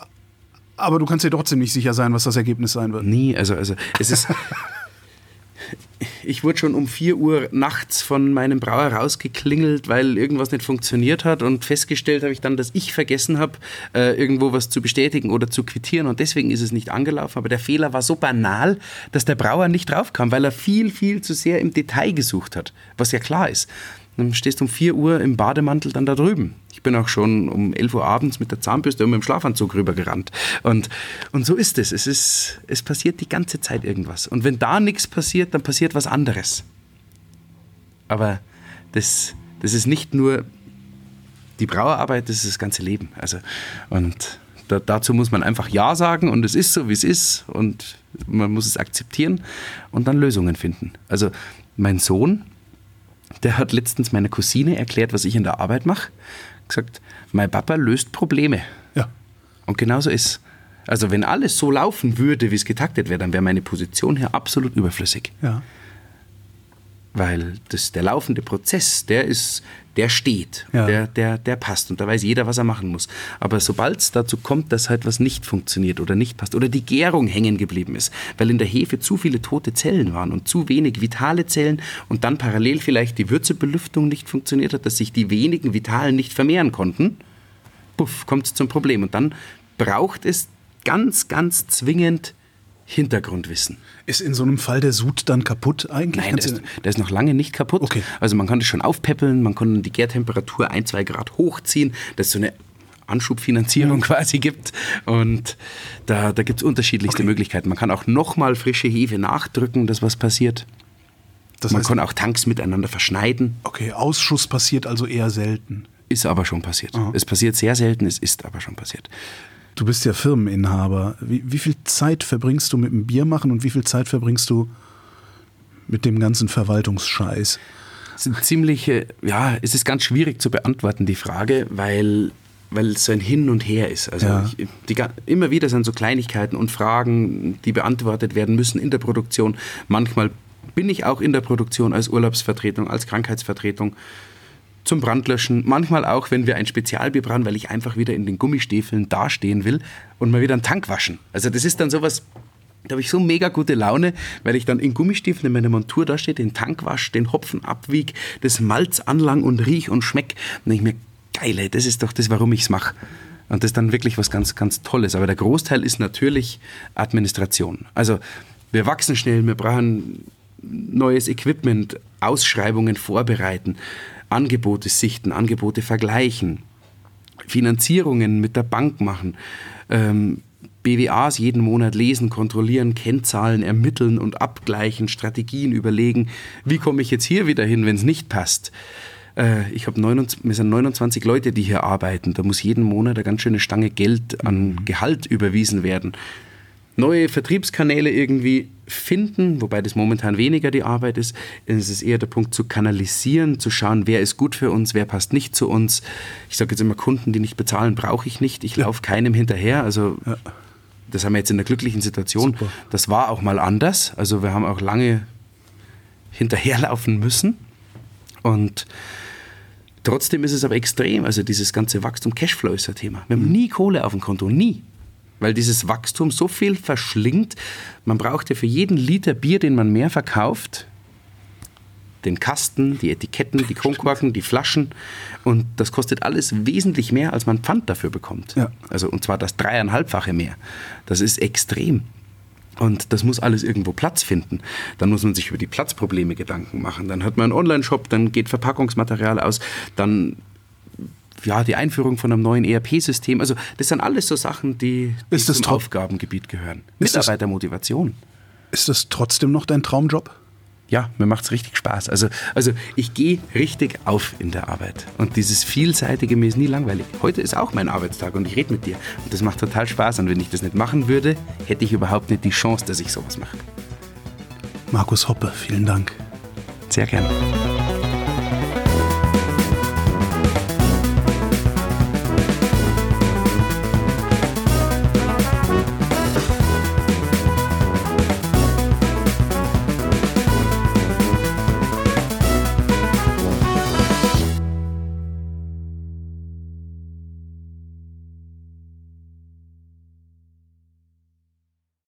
Aber du kannst dir trotzdem nicht sicher sein, was das Ergebnis sein wird. Nie. Also, also es ist. <laughs> ich wurde schon um 4 Uhr nachts von meinem Brauer rausgeklingelt, weil irgendwas nicht funktioniert hat und festgestellt habe ich dann, dass ich vergessen habe, äh, irgendwo was zu bestätigen oder zu quittieren und deswegen ist es nicht angelaufen. Aber der Fehler war so banal, dass der Brauer nicht draufkam, weil er viel, viel zu sehr im Detail gesucht hat, was ja klar ist. Dann stehst du um 4 Uhr im Bademantel dann da drüben. Ich bin auch schon um 11 Uhr abends mit der Zahnbürste und mit dem Schlafanzug rübergerannt. Und, und so ist es. es. ist. Es passiert die ganze Zeit irgendwas. Und wenn da nichts passiert, dann passiert was anderes. Aber das, das ist nicht nur die Brauerarbeit, das ist das ganze Leben. Also, und da, dazu muss man einfach Ja sagen und es ist so, wie es ist und man muss es akzeptieren und dann Lösungen finden. Also mein Sohn, der hat letztens meiner Cousine erklärt, was ich in der Arbeit mache. Gesagt, mein Papa löst Probleme. Ja. Und genau so ist Also wenn alles so laufen würde, wie es getaktet wäre, dann wäre meine Position hier absolut überflüssig. Ja weil das, der laufende Prozess, der ist, der steht, ja. der, der, der passt und da weiß jeder, was er machen muss. Aber sobald es dazu kommt, dass halt was nicht funktioniert oder nicht passt oder die Gärung hängen geblieben ist, weil in der Hefe zu viele tote Zellen waren und zu wenig vitale Zellen und dann parallel vielleicht die Würzebelüftung nicht funktioniert hat, dass sich die wenigen vitalen nicht vermehren konnten, puff, kommt es zum Problem. Und dann braucht es ganz, ganz zwingend Hintergrundwissen. Ist in so einem Fall der Sud dann kaputt eigentlich? Nein, der ist, der ist, noch lange nicht kaputt. Okay. Also man kann das schon aufpeppeln, man kann die Gärtemperatur ein, zwei Grad hochziehen, dass es so eine Anschubfinanzierung <laughs> quasi gibt. Und da, da gibt es unterschiedlichste okay. Möglichkeiten. Man kann auch nochmal frische Hefe nachdrücken, dass was passiert. Das man heißt, kann auch Tanks miteinander verschneiden. Okay, Ausschuss passiert also eher selten. Ist aber schon passiert. Aha. Es passiert sehr selten, es ist aber schon passiert. Du bist ja Firmeninhaber. Wie, wie viel Zeit verbringst du mit dem Biermachen und wie viel Zeit verbringst du mit dem ganzen Verwaltungsscheiß? Es ist ziemlich, ja, es ist ganz schwierig zu beantworten, die Frage, weil, weil es so ein Hin und Her ist. Also ja. ich, die, immer wieder sind so Kleinigkeiten und Fragen, die beantwortet werden müssen in der Produktion. Manchmal bin ich auch in der Produktion als Urlaubsvertretung, als Krankheitsvertretung zum Brandlöschen, manchmal auch, wenn wir ein Spezialbier brauen, weil ich einfach wieder in den Gummistiefeln dastehen will und mal wieder einen Tank waschen. Also das ist dann sowas, da habe ich so mega gute Laune, weil ich dann in Gummistiefeln in meiner Montur dastehe, den Tank wasche, den Hopfen abwieg, das Malz anlang und riech und schmeck. Und ich mir, geile, das ist doch das, warum ich es mache. Und das ist dann wirklich was ganz, ganz Tolles. Aber der Großteil ist natürlich Administration. Also wir wachsen schnell, wir brauchen neues Equipment, Ausschreibungen vorbereiten. Angebote sichten, Angebote vergleichen, Finanzierungen mit der Bank machen, ähm, BWAs jeden Monat lesen, kontrollieren, Kennzahlen ermitteln und abgleichen, Strategien überlegen. Wie komme ich jetzt hier wieder hin, wenn es nicht passt? Äh, ich habe wir sind 29 Leute, die hier arbeiten. Da muss jeden Monat eine ganz schöne Stange Geld an Gehalt überwiesen werden. Neue Vertriebskanäle irgendwie finden, wobei das momentan weniger die Arbeit ist. Es ist eher der Punkt zu kanalisieren, zu schauen, wer ist gut für uns, wer passt nicht zu uns. Ich sage jetzt immer, Kunden, die nicht bezahlen, brauche ich nicht. Ich ja. laufe keinem hinterher. Also ja. das haben wir jetzt in einer glücklichen Situation. Super. Das war auch mal anders. Also wir haben auch lange hinterherlaufen müssen. Und trotzdem ist es aber extrem. Also dieses ganze Wachstum, Cashflow ist ein Thema. Wir haben mhm. nie Kohle auf dem Konto, nie weil dieses Wachstum so viel verschlingt. Man braucht ja für jeden Liter Bier, den man mehr verkauft, den Kasten, die Etiketten, die Kronkorken, die Flaschen. Und das kostet alles wesentlich mehr, als man Pfand dafür bekommt. Ja. Also, und zwar das dreieinhalbfache mehr. Das ist extrem. Und das muss alles irgendwo Platz finden. Dann muss man sich über die Platzprobleme Gedanken machen. Dann hat man einen Online-Shop, dann geht Verpackungsmaterial aus, dann ja, die Einführung von einem neuen ERP-System. Also das sind alles so Sachen, die, die zum? Aufgabengebiet gehören. Mitarbeitermotivation. Ist das trotzdem noch dein Traumjob? Ja, mir macht es richtig Spaß. Also, also ich gehe richtig auf in der Arbeit. Und dieses Vielseitige, mir ist nie langweilig. Heute ist auch mein Arbeitstag und ich rede mit dir. Und das macht total Spaß. Und wenn ich das nicht machen würde, hätte ich überhaupt nicht die Chance, dass ich sowas mache. Markus Hoppe, vielen Dank. Sehr gerne.